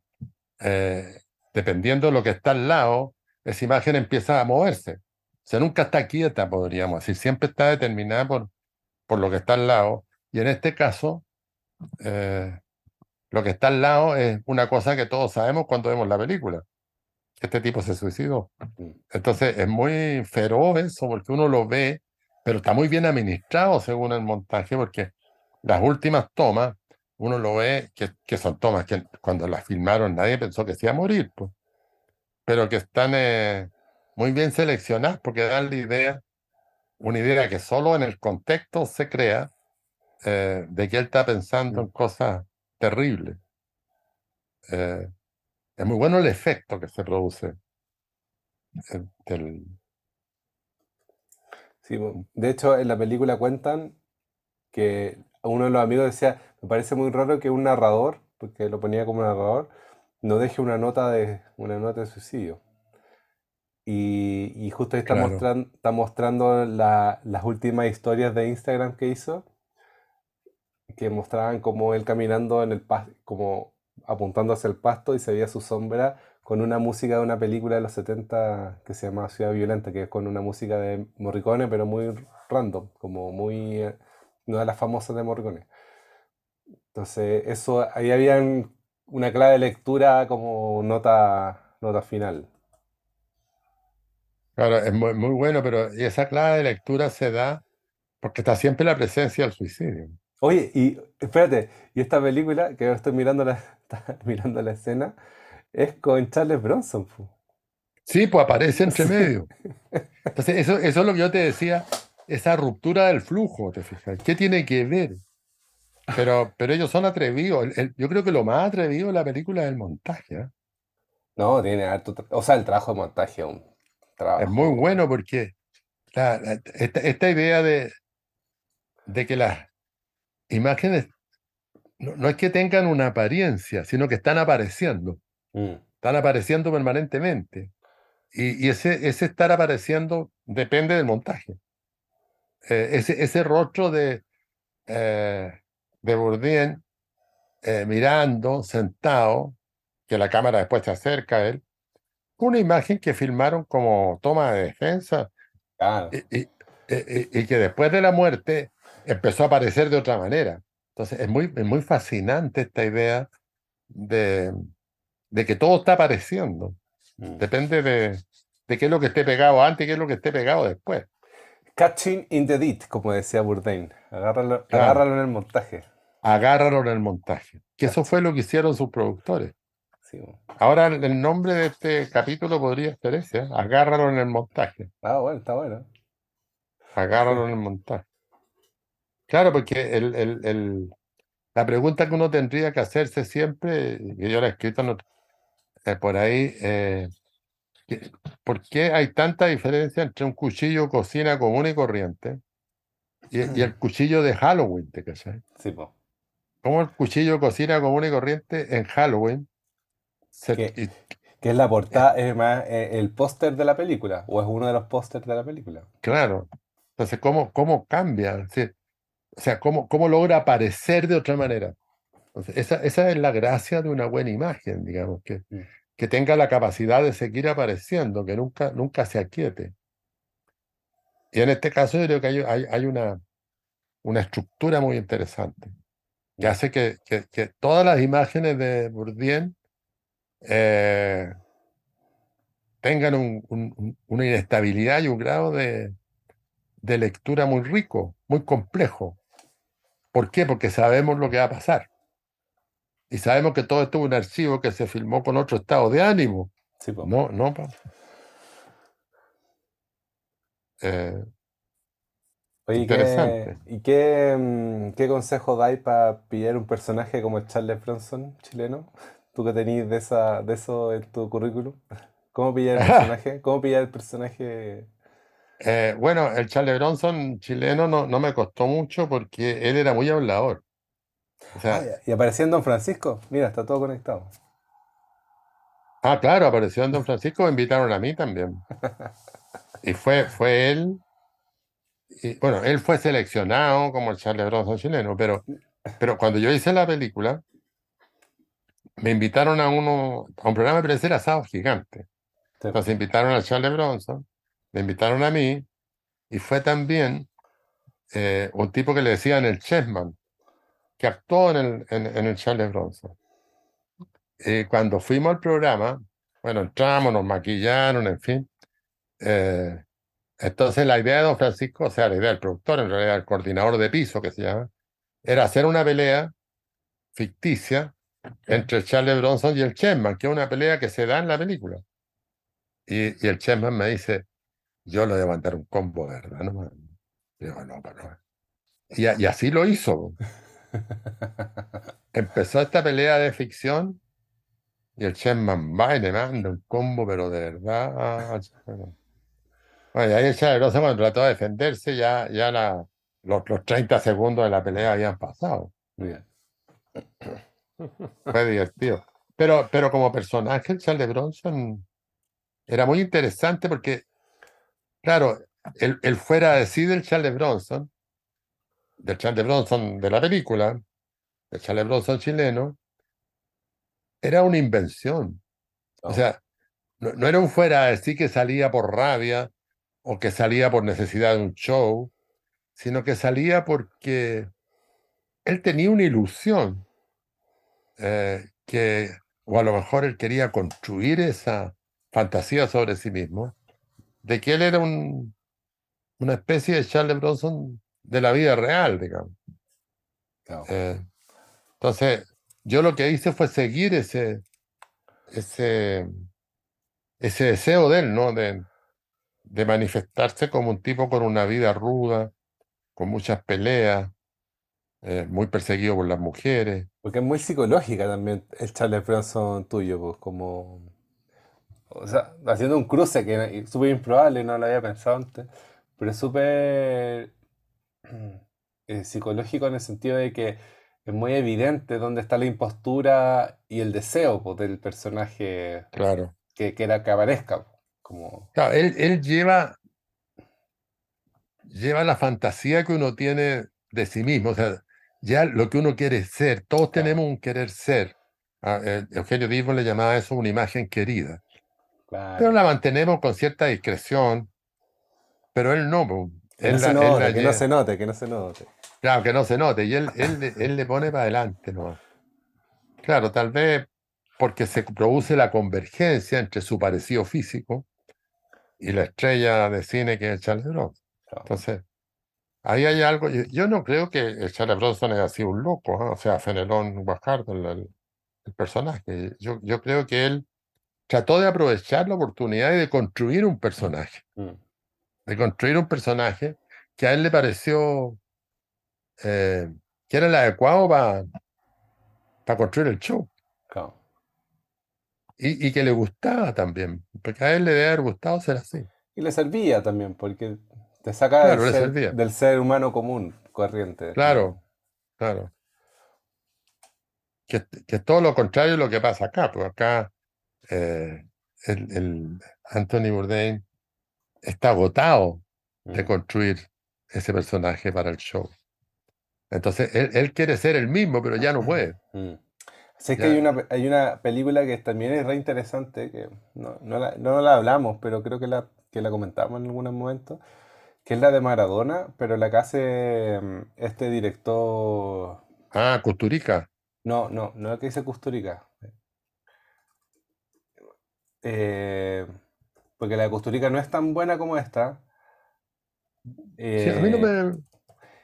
eh, dependiendo de lo que está al lado, esa imagen empieza a moverse. O sea, nunca está quieta, podríamos decir, siempre está determinada por, por lo que está al lado. Y en este caso, eh, lo que está al lado es una cosa que todos sabemos cuando vemos la película. Este tipo se suicidó. Mm. Entonces es muy feroz eso porque uno lo ve, pero está muy bien administrado según el montaje, porque las últimas tomas, uno lo ve que, que son tomas que cuando las filmaron nadie pensó que se iba a morir, pues, pero que están eh, muy bien seleccionadas porque dan la idea, una idea que solo en el contexto se crea eh, de que él está pensando en cosas terribles. Eh, es muy bueno el efecto que se produce eh, del, Sí, de hecho, en la película cuentan que uno de los amigos decía, me parece muy raro que un narrador, porque lo ponía como narrador, no deje una nota de, una nota de suicidio. Y, y justo ahí está, Claro. mostran- está mostrando la- las últimas historias de Instagram que hizo, que mostraban como él caminando en el pasto, como apuntando hacia el pasto y se veía su sombra con una música de una película de los 70 que se llama Ciudad Violenta, que es con una música de Morricone, pero muy random, como muy, no de las famosas de Morricone. Entonces, eso, ahí habían una clave de lectura como nota, nota final. Claro, es muy, muy bueno, pero esa clave de lectura se da porque está siempre la presencia del suicidio. Oye, y espérate, y esta película, que ahora estoy mirando la, mirando la escena, es con Charles Bronson. Sí, pues aparece entre medio. Entonces, eso, eso es lo que yo te decía, esa ruptura del flujo, ¿te fijas? ¿Qué tiene que ver? Pero, pero ellos son atrevidos. El- el- yo creo que lo más atrevido de la película es el montaje. ¿eh? No, tiene harto, o sea, el trabajo de montaje es un Es trabajo. muy bueno porque la- la- esta, esta idea de, de que las imágenes no, no es que tengan una apariencia, sino que están apareciendo. Mm, Están apareciendo permanentemente. Y, y ese, ese estar apareciendo depende del montaje. Eh, ese, ese rostro de, eh, de Bourdain eh, mirando, sentado, que la cámara después se acerca a él, una imagen que filmaron como toma de defensa claro. y, y- y- y que después de la muerte empezó a aparecer de otra manera. Entonces es muy, es muy fascinante esta idea de, de que todo está apareciendo. Mm. Depende de, de qué es lo que esté pegado antes y qué es lo que esté pegado después. Catching in the dit, como decía Bourdain. Agárralo, Claro. agárralo en el montaje. Agárralo en el montaje. Que eso fue lo que hicieron sus productores. Sí. Ahora el nombre de este capítulo podría ser ese, ¿eh? Agárralo en el montaje. Ah, bueno, está bueno. Agárralo en el montaje. Claro, porque el, el- el- la pregunta que uno tendría que hacerse siempre, que yo la he escrito otro- eh, por ahí, eh, ¿por qué hay tanta diferencia entre un cuchillo cocina común y corriente y, y el cuchillo de Halloween? ¿te cachai? Sí, po. ¿Cómo el cuchillo cocina común y corriente en Halloween? se- Que es la portada, es más eh, el póster de la película, o es uno de los pósters de la película. claro. Entonces, ¿cómo, cómo cambia? Sí, O sea, ¿cómo, cómo logra aparecer de otra manera? Entonces, esa, esa es la gracia de una buena imagen, digamos, que, Mm. Que tenga la capacidad de seguir apareciendo, que nunca, nunca se aquiete. Y en este caso yo creo que hay, hay, una, una estructura muy interesante que hace que, que- todas las imágenes de Bourdieu eh, tengan un- un- un- una inestabilidad y un grado de, de lectura muy rico, muy complejo. ¿Por qué? Porque sabemos lo que va a pasar. Y sabemos que todo esto es un archivo que se filmó con otro estado de ánimo. Sí. No, no. pa- Eh, Oye, ¿y Interesante. qué, y qué, mm, qué consejo dais para pillar un personaje como el Charles Bronson chileno? Tú que tenés de, esa, de eso en tu currículum. ¿Cómo pillar el personaje? ¿Cómo pillar el personaje? eh, bueno, el Charles Bronson chileno no, no me costó mucho porque él era muy hablador. O sea, Ah, y aparecía en Don Francisco. Mira, está todo conectado. Ah, claro, apareció en Don Francisco, me invitaron a mí también. Y fue, fue él, y, bueno, él fue seleccionado como el Charles Bronson chileno, pero, pero cuando yo hice la película, me invitaron a uno, a un programa de era Asado Gigante. Entonces invitaron a Charles Bronson, me invitaron a mí, y fue también eh, un tipo que le decían el Chessman, que actuó en el, en, en el Charles Bronson. Y cuando fuimos al programa, bueno, entramos, nos maquillaron, en fin. eh, entonces la idea de Don Francisco, o sea, la idea del productor, en realidad el coordinador de piso que se llama, era hacer una pelea ficticia entre Charles Bronson y el Chessman, que es una pelea que se da en la película. Y, y el Chessman me dice, yo le voy a mandar un combo, ¿verdad? No, Digo, no, no. Y, y así lo hizo. Empezó esta pelea de ficción y el Chessman va y le manda un combo, pero de verdad. Bueno, y ahí el Charles Bronson cuando trató de defenderse, ya, ya la, los, los 30 segundos de la pelea habían pasado. Mira. Fue divertido. Pero, pero como personaje, el Charles Bronson era muy interesante porque, claro, el, el fuera de sí del Charles Bronson, del Charles Bronson de la película, del Charles Bronson chileno, era una invención. O Oh. sea, no, no era un fuera de sí que salía por rabia o que salía por necesidad de un show, sino que salía porque él tenía una ilusión eh, que, o a lo mejor él quería construir esa fantasía sobre sí mismo, de que él era un, una especie de Charles Bronson de la vida real, digamos. Claro. Eh, entonces, yo lo que hice fue seguir ese, ese, ese deseo de él, ¿no? De, de manifestarse como un tipo con una vida ruda, con muchas peleas, eh, muy perseguido por las mujeres. Porque es muy psicológica también el Charles Bronson tuyo, pues como... O sea, haciendo un cruce que es súper improbable, no lo había pensado antes, pero es súper eh, psicológico en el sentido de que es muy evidente dónde está la impostura y el deseo pues, del personaje Claro. que, que era que aparezca. pues, Como, Claro, él, él lleva, lleva la fantasía que uno tiene de sí mismo, o sea, ya lo que uno quiere ser, todos Claro. tenemos un querer ser. Ah, eh, Eugenio Díaz le llamaba eso una imagen querida, claro, pero la mantenemos con cierta discreción, pero él no, po. Que no se la- él note, que no lle- se note, que no se note. Claro, que no se note, y él, él, él le pone para adelante, ¿no? Claro, tal vez porque se produce la convergencia entre su parecido físico y la estrella de cine que es Charles Bronson. Entonces, ahí hay algo. Yo, no creo que Charles Bronson haya sido un loco, ¿ah? O sea, Fenelon Guajardo, el, el- el personaje. Yo, yo creo que él trató de aprovechar la oportunidad y de construir un personaje, Mm, de construir un personaje que a él le pareció eh, que era el adecuado para construir el show. claro. Y, y que le gustaba también, porque a él le debe haber gustado ser así. Y le servía también, porque te saca Claro, del, ser, del ser humano común, corriente. Claro, claro. Que, que es todo lo contrario de lo que pasa acá, porque acá eh, el, el Anthony Bourdain está agotado de construir ese personaje para el show. Entonces, él, él quiere ser el mismo, pero ya no puede. Sé que hay una, hay una película que también es re interesante, que no, no la, no la hablamos, pero creo que la, que la comentamos en algún momento, que es la de Maradona, pero la que hace mm, este director... Ah, Custurica, No, no, no la que dice Kusturica. Eh, porque la de Kusturica no es tan buena como esta. sí, a mí no Eh, me,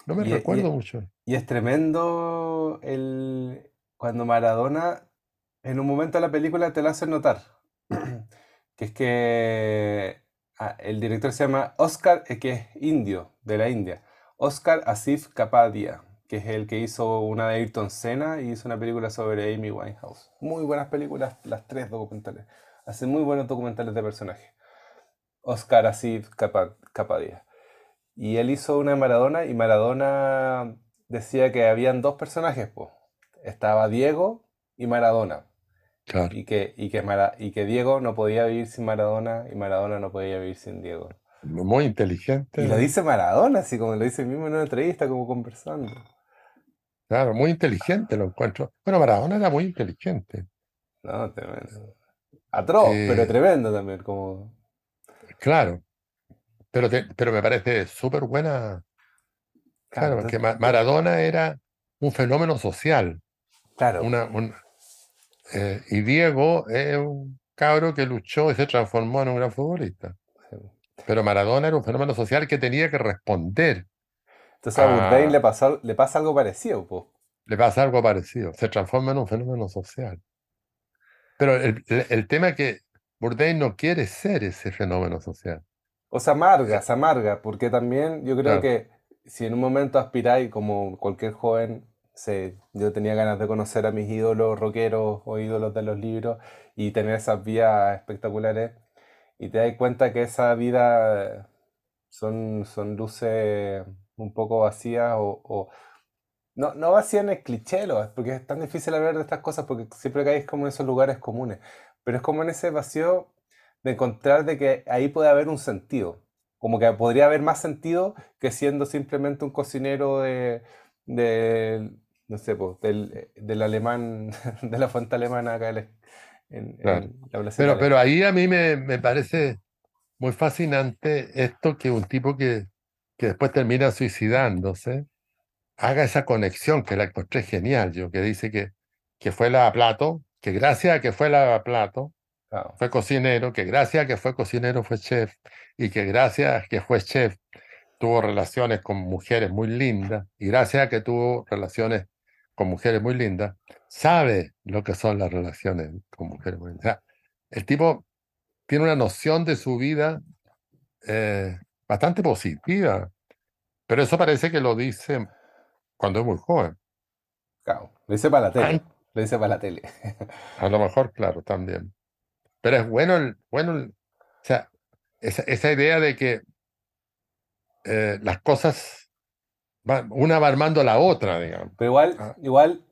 no me y- y- recuerdo mucho. Y es tremendo el cuando Maradona en un momento de la película te lo hace notar. Que es que ah, el director se llama Oscar, eh, que es indio, de la India. Oscar Asif Kapadia, que es el que hizo una de Ayrton Senna y hizo una película sobre Amy Winehouse. Muy buenas películas, las tres documentales. Hace muy buenos documentales de personajes. Oscar Asif Kapadia. Y él hizo una de Maradona y Maradona decía que habían dos personajes, pues. Estaba Diego y Maradona. Claro. Y que, y, que Mara- y que Diego no podía vivir sin Maradona y Maradona no podía vivir sin Diego. Muy inteligente. Y lo dice Maradona, así como lo dice mismo en una entrevista, como conversando. Claro, muy inteligente lo encuentro. Bueno, Maradona era muy inteligente. No, tremendo. Atroz, Eh, pero tremendo también, como... Claro. Pero, te- pero me parece súper buena. Claro, Claro, porque Ma- Maradona era un fenómeno social. claro, Una, un- eh, y Diego es un cabro que luchó y se transformó en un gran futbolista. Pero Maradona era un fenómeno social que tenía que responder. Entonces a Ah. le, pasó, le pasa algo parecido, pues. Le pasa algo parecido. Se transforma en un fenómeno social. Pero el, el- el tema es que Bourdain no quiere ser ese fenómeno social. O se amarga, se amarga, porque también yo creo Claro. que si en un momento aspiráis, como cualquier joven, se, yo tenía ganas de conocer a mis ídolos rockeros o ídolos de los libros y tener esas vidas espectaculares, y te das cuenta que esa vida son, son luces un poco vacías o, o- no, no vacías en el cliché, porque es tan difícil hablar de estas cosas porque siempre caes como en esos lugares comunes, pero es como en ese vacío de encontrar de que ahí puede haber un sentido. Como que podría haber más sentido que siendo simplemente un cocinero de, de no sé, pues, del, del alemán, de la fuente alemana acá en, en- Claro. la Pero, pero ahí a mí me, me parece muy fascinante esto que un tipo que, que después termina suicidándose haga esa conexión que la encontré genial, yo, que dice que, que fue lavaplato, que gracias a que fue lavaplato, Claro. fue cocinero, que gracias a que fue cocinero fue chef, y que gracias a que fue chef tuvo relaciones con mujeres muy lindas, y gracias a que tuvo relaciones con mujeres muy lindas, sabe lo que son las relaciones con mujeres muy lindas. O sea, el tipo tiene una noción de su vida eh, bastante positiva, pero eso parece que lo dice cuando es muy joven. Claro. Lo hice para la tele. Lo hice para la tele. A lo mejor, claro, también. Pero es bueno, el, bueno, el- o sea, esa, esa idea de que eh, las cosas, van- una va armando a la otra, digamos. Pero igual, Ah. igual,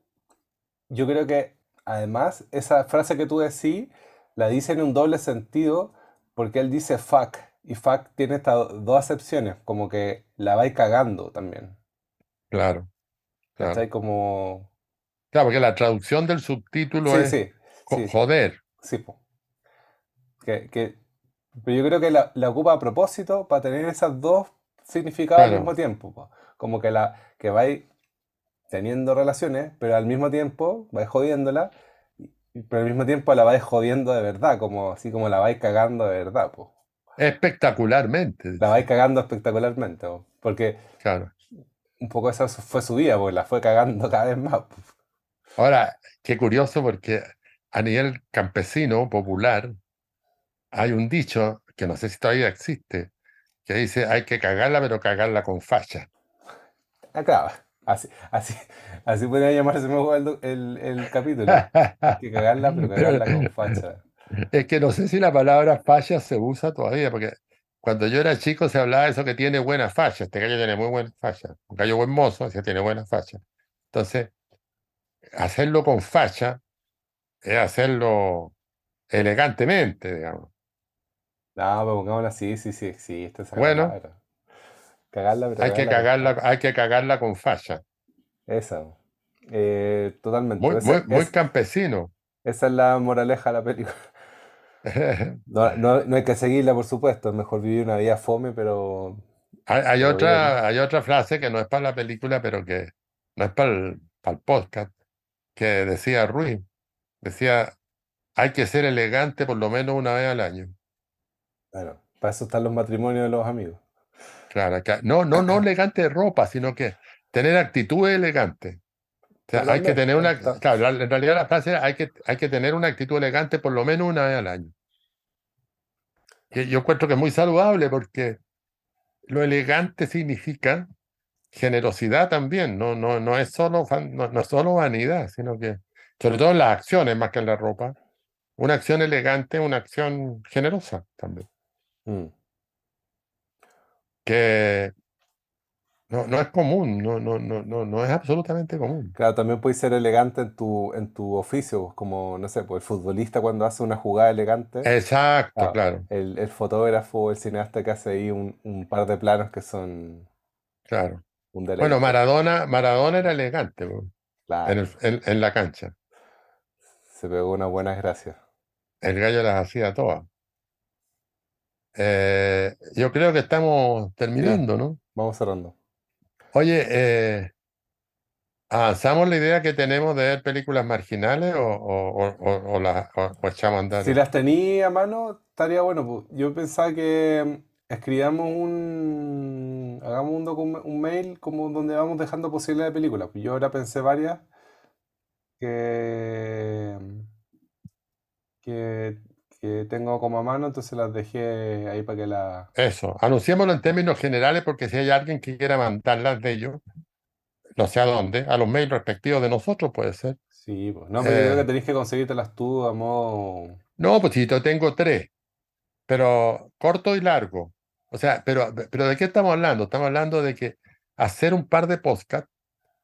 yo creo que además esa frase que tú decís la dice en un doble sentido porque él dice fuck y fuck tiene estas dos acepciones, como que la vais cagando también. Claro, claro. ¿Cachai? Como... Claro, porque la traducción del subtítulo Sí, es sí, sí, joder. sí, po. Que, que- pero yo creo que la, la ocupa a propósito para tener esos dos significados al mismo tiempo. po. Como que, la, que vais teniendo relaciones, pero al mismo tiempo vais jodiéndola, pero al mismo tiempo la vais jodiendo de verdad, como así como la vais cagando de verdad. po. espectacularmente. La vais cagando espectacularmente, po, porque Claro. un poco esa fue su vida, porque la fue cagando cada vez más. po. Ahora, qué curioso porque a nivel campesino, popular, hay un dicho que no sé si todavía existe, que dice hay que cagarla, pero cagarla con facha. Claro, así, así, así podría llamarse mejor el, el- el capítulo. Hay que cagarla, pero cagarla con facha. Es que no sé si la palabra facha se usa todavía, porque cuando yo era chico se hablaba de eso que tiene buena facha. Este gallo tiene muy buena facha. Un gallo buen mozo, decía tiene buena facha. Entonces, hacerlo con facha es hacerlo elegantemente, digamos. No, pero pongámosla así, sí, sí esa Bueno. palabra. Cagarla, pero Hay que cagarla con hay que cagarla con facha. Esa. Eh, totalmente. Muy, muy, muy es- campesino. esa es la moraleja de la película. No, no- no hay que seguirla, por supuesto. Es mejor vivir una vida fome, pero Hay, otra, hay otra frase que no es para la película, pero que no es para el, para el podcast, que decía Ruiz. Decía, hay que ser elegante por lo menos una vez al año. bueno, para eso están los matrimonios de los amigos. Claro, que- no, no, no elegante de ropa, sino que tener. O sea, hay que tener una, claro, la- en realidad la frase era, hay que, hay que tener una actitud elegante por lo menos una vez al año. Que yo encuentro que es muy saludable porque lo elegante significa generosidad también, no, no, no es solo, fan- no, no es solo vanidad, sino que, sobre todo en las acciones más que en la ropa, una acción elegante una acción generosa también, Mm. que no, no es común, no, no, no, no, no es absolutamente común. Claro, también puedes ser elegante en tu, en tu oficio, pues, como, no sé, pues el futbolista cuando hace una jugada elegante, Exacto, Claro. claro, el, el fotógrafo, el cineasta que hace ahí un, un par de planos que son claro. Un Bueno. Maradona, Maradona era elegante Claro, en, el- en- en la cancha. se pegó unas buenas gracias. El gallo las hacía todas. Eh, yo creo que estamos terminando, ¿no? Vamos cerrando. Oye, eh, ¿avanzamos la idea que tenemos de ver películas marginales o, o, o- o- o las- echamos a andar? Si las tenía a mano, estaría bueno. pues. Yo pensaba que escribamos un, hagamos un, docu- un mail como donde vamos dejando posibilidades de películas. Yo ahora pensé varias que, que, que tengo como a mano, entonces las dejé ahí para que la... Eso, anunciémoslo en términos generales porque si hay alguien que quiera mandarlas de ellos, no sé a dónde, a los mails respectivos de nosotros puede ser. Sí, pues. No, pero yo creo Eh. que tenéis que conseguírtelas tú a modo... No, pues si yo tengo tres, pero corto y largo. O sea, pero, pero ¿de qué estamos hablando? Estamos hablando de que hacer un par de podcasts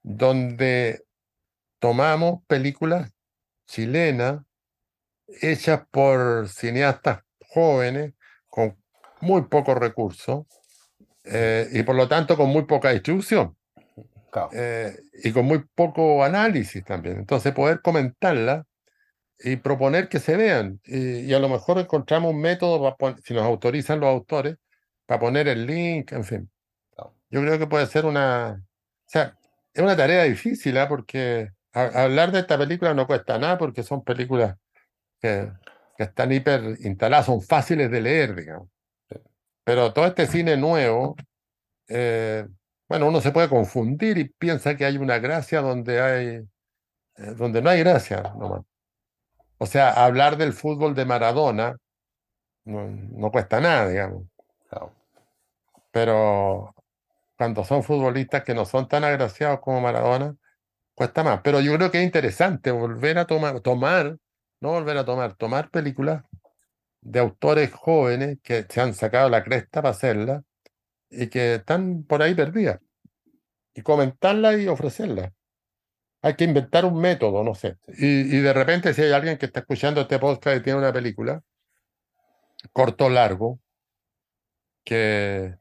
donde tomamos películas chilenas hechas por cineastas jóvenes con muy pocos recursos eh, y por lo tanto con muy poca distribución Claro. eh, y con muy poco análisis también. Entonces poder comentarla y proponer que se vean. Y, y a lo mejor encontramos un método, si nos autorizan los autores, para poner el link, en fin. Yo creo que puede ser una... O sea, es una tarea difícil, ¿ah? porque a- hablar de esta película no cuesta nada, porque son películas que, que están hiper instaladas, son fáciles de leer, digamos. Pero todo este cine nuevo, eh, bueno, uno se puede confundir y piensa que hay una gracia donde hay, eh, donde no hay gracia, nomás. O sea, hablar del fútbol de Maradona no, no cuesta nada, digamos. Pero cuando son futbolistas que no son tan agraciados como Maradona, cuesta más. Pero yo creo que es interesante volver a tomar, tomar, no volver a tomar, tomar películas de autores jóvenes que se han sacado la cresta para hacerlas y que están por ahí perdidas. Y comentarlas y ofrecerlas. Hay que inventar un método, no sé. Y, y de repente si hay alguien que está escuchando este podcast y tiene una película, corto o largo, que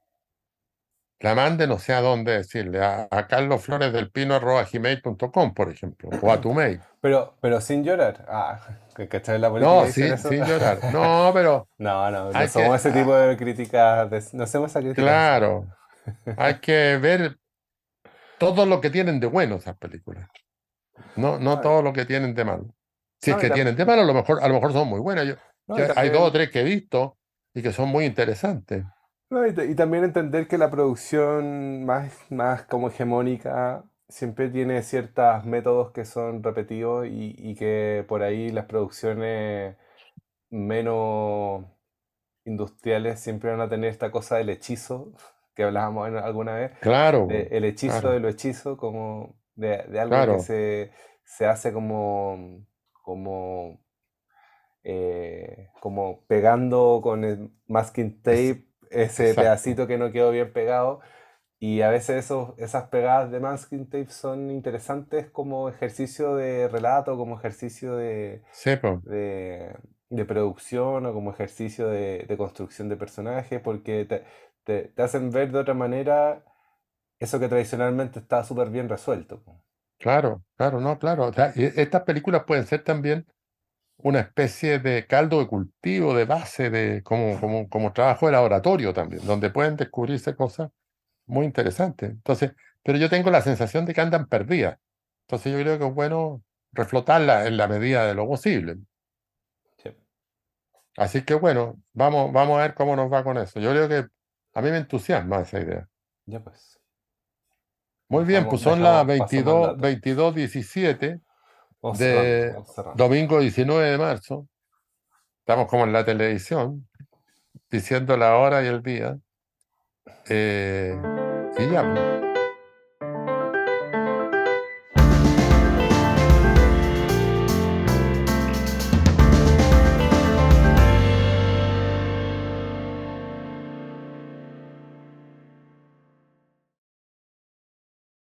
la mande, no sé a dónde decirle, a, a carlosfloresdelpino.gmail.com, por ejemplo, o a tu mail. Pero, pero sin llorar. Ah, que ¿cachai la No, dicen sin, eso? sin llorar. No, pero No, no, no somos que- ese tipo de críticas, de- no hacemos esa crítica. claro, hay que ver todo lo que tienen de bueno esas películas. No, no todo lo que tienen de malo. Si es no, que tienen de malo, a lo mejor, a lo mejor son muy buenas. Yo, No, yo- y hay dos o tres que he visto y que son muy interesantes. No, y, ta- y también entender que la producción más, más como hegemónica siempre tiene ciertos métodos que son repetidos y, y que por ahí las producciones menos industriales siempre van a tener esta cosa del hechizo que hablábamos alguna vez, Claro, de el hechizo claro, de lo hechizo, como de, de algo que se, se hace como, como, eh, como pegando con el masking tape ese exacto, pedacito que no quedó bien pegado. Y a veces esos, esas pegadas de masking tape son interesantes como ejercicio de relato, como ejercicio de, de, de producción o como ejercicio de, de construcción de personajes, porque te, te- te hacen ver de otra manera eso que tradicionalmente está súper bien resuelto. claro, claro, no, claro. O sea, estas películas pueden ser también una especie de caldo de cultivo, de base, de como, como, como trabajo de laboratorio también, donde pueden descubrirse cosas muy interesantes. Entonces, pero yo tengo la sensación de que andan perdidas. Entonces yo creo que es bueno reflotarla en la medida de lo posible. Así que bueno, vamos, vamos a ver cómo nos va con eso. Yo creo que a mí me entusiasma esa idea. Ya pues. Muy bien, pues son las 22, 22.17. De domingo 19 de marzo. Estamos como en la televisión, diciendo la hora y el día. Eh, y ya. Pues.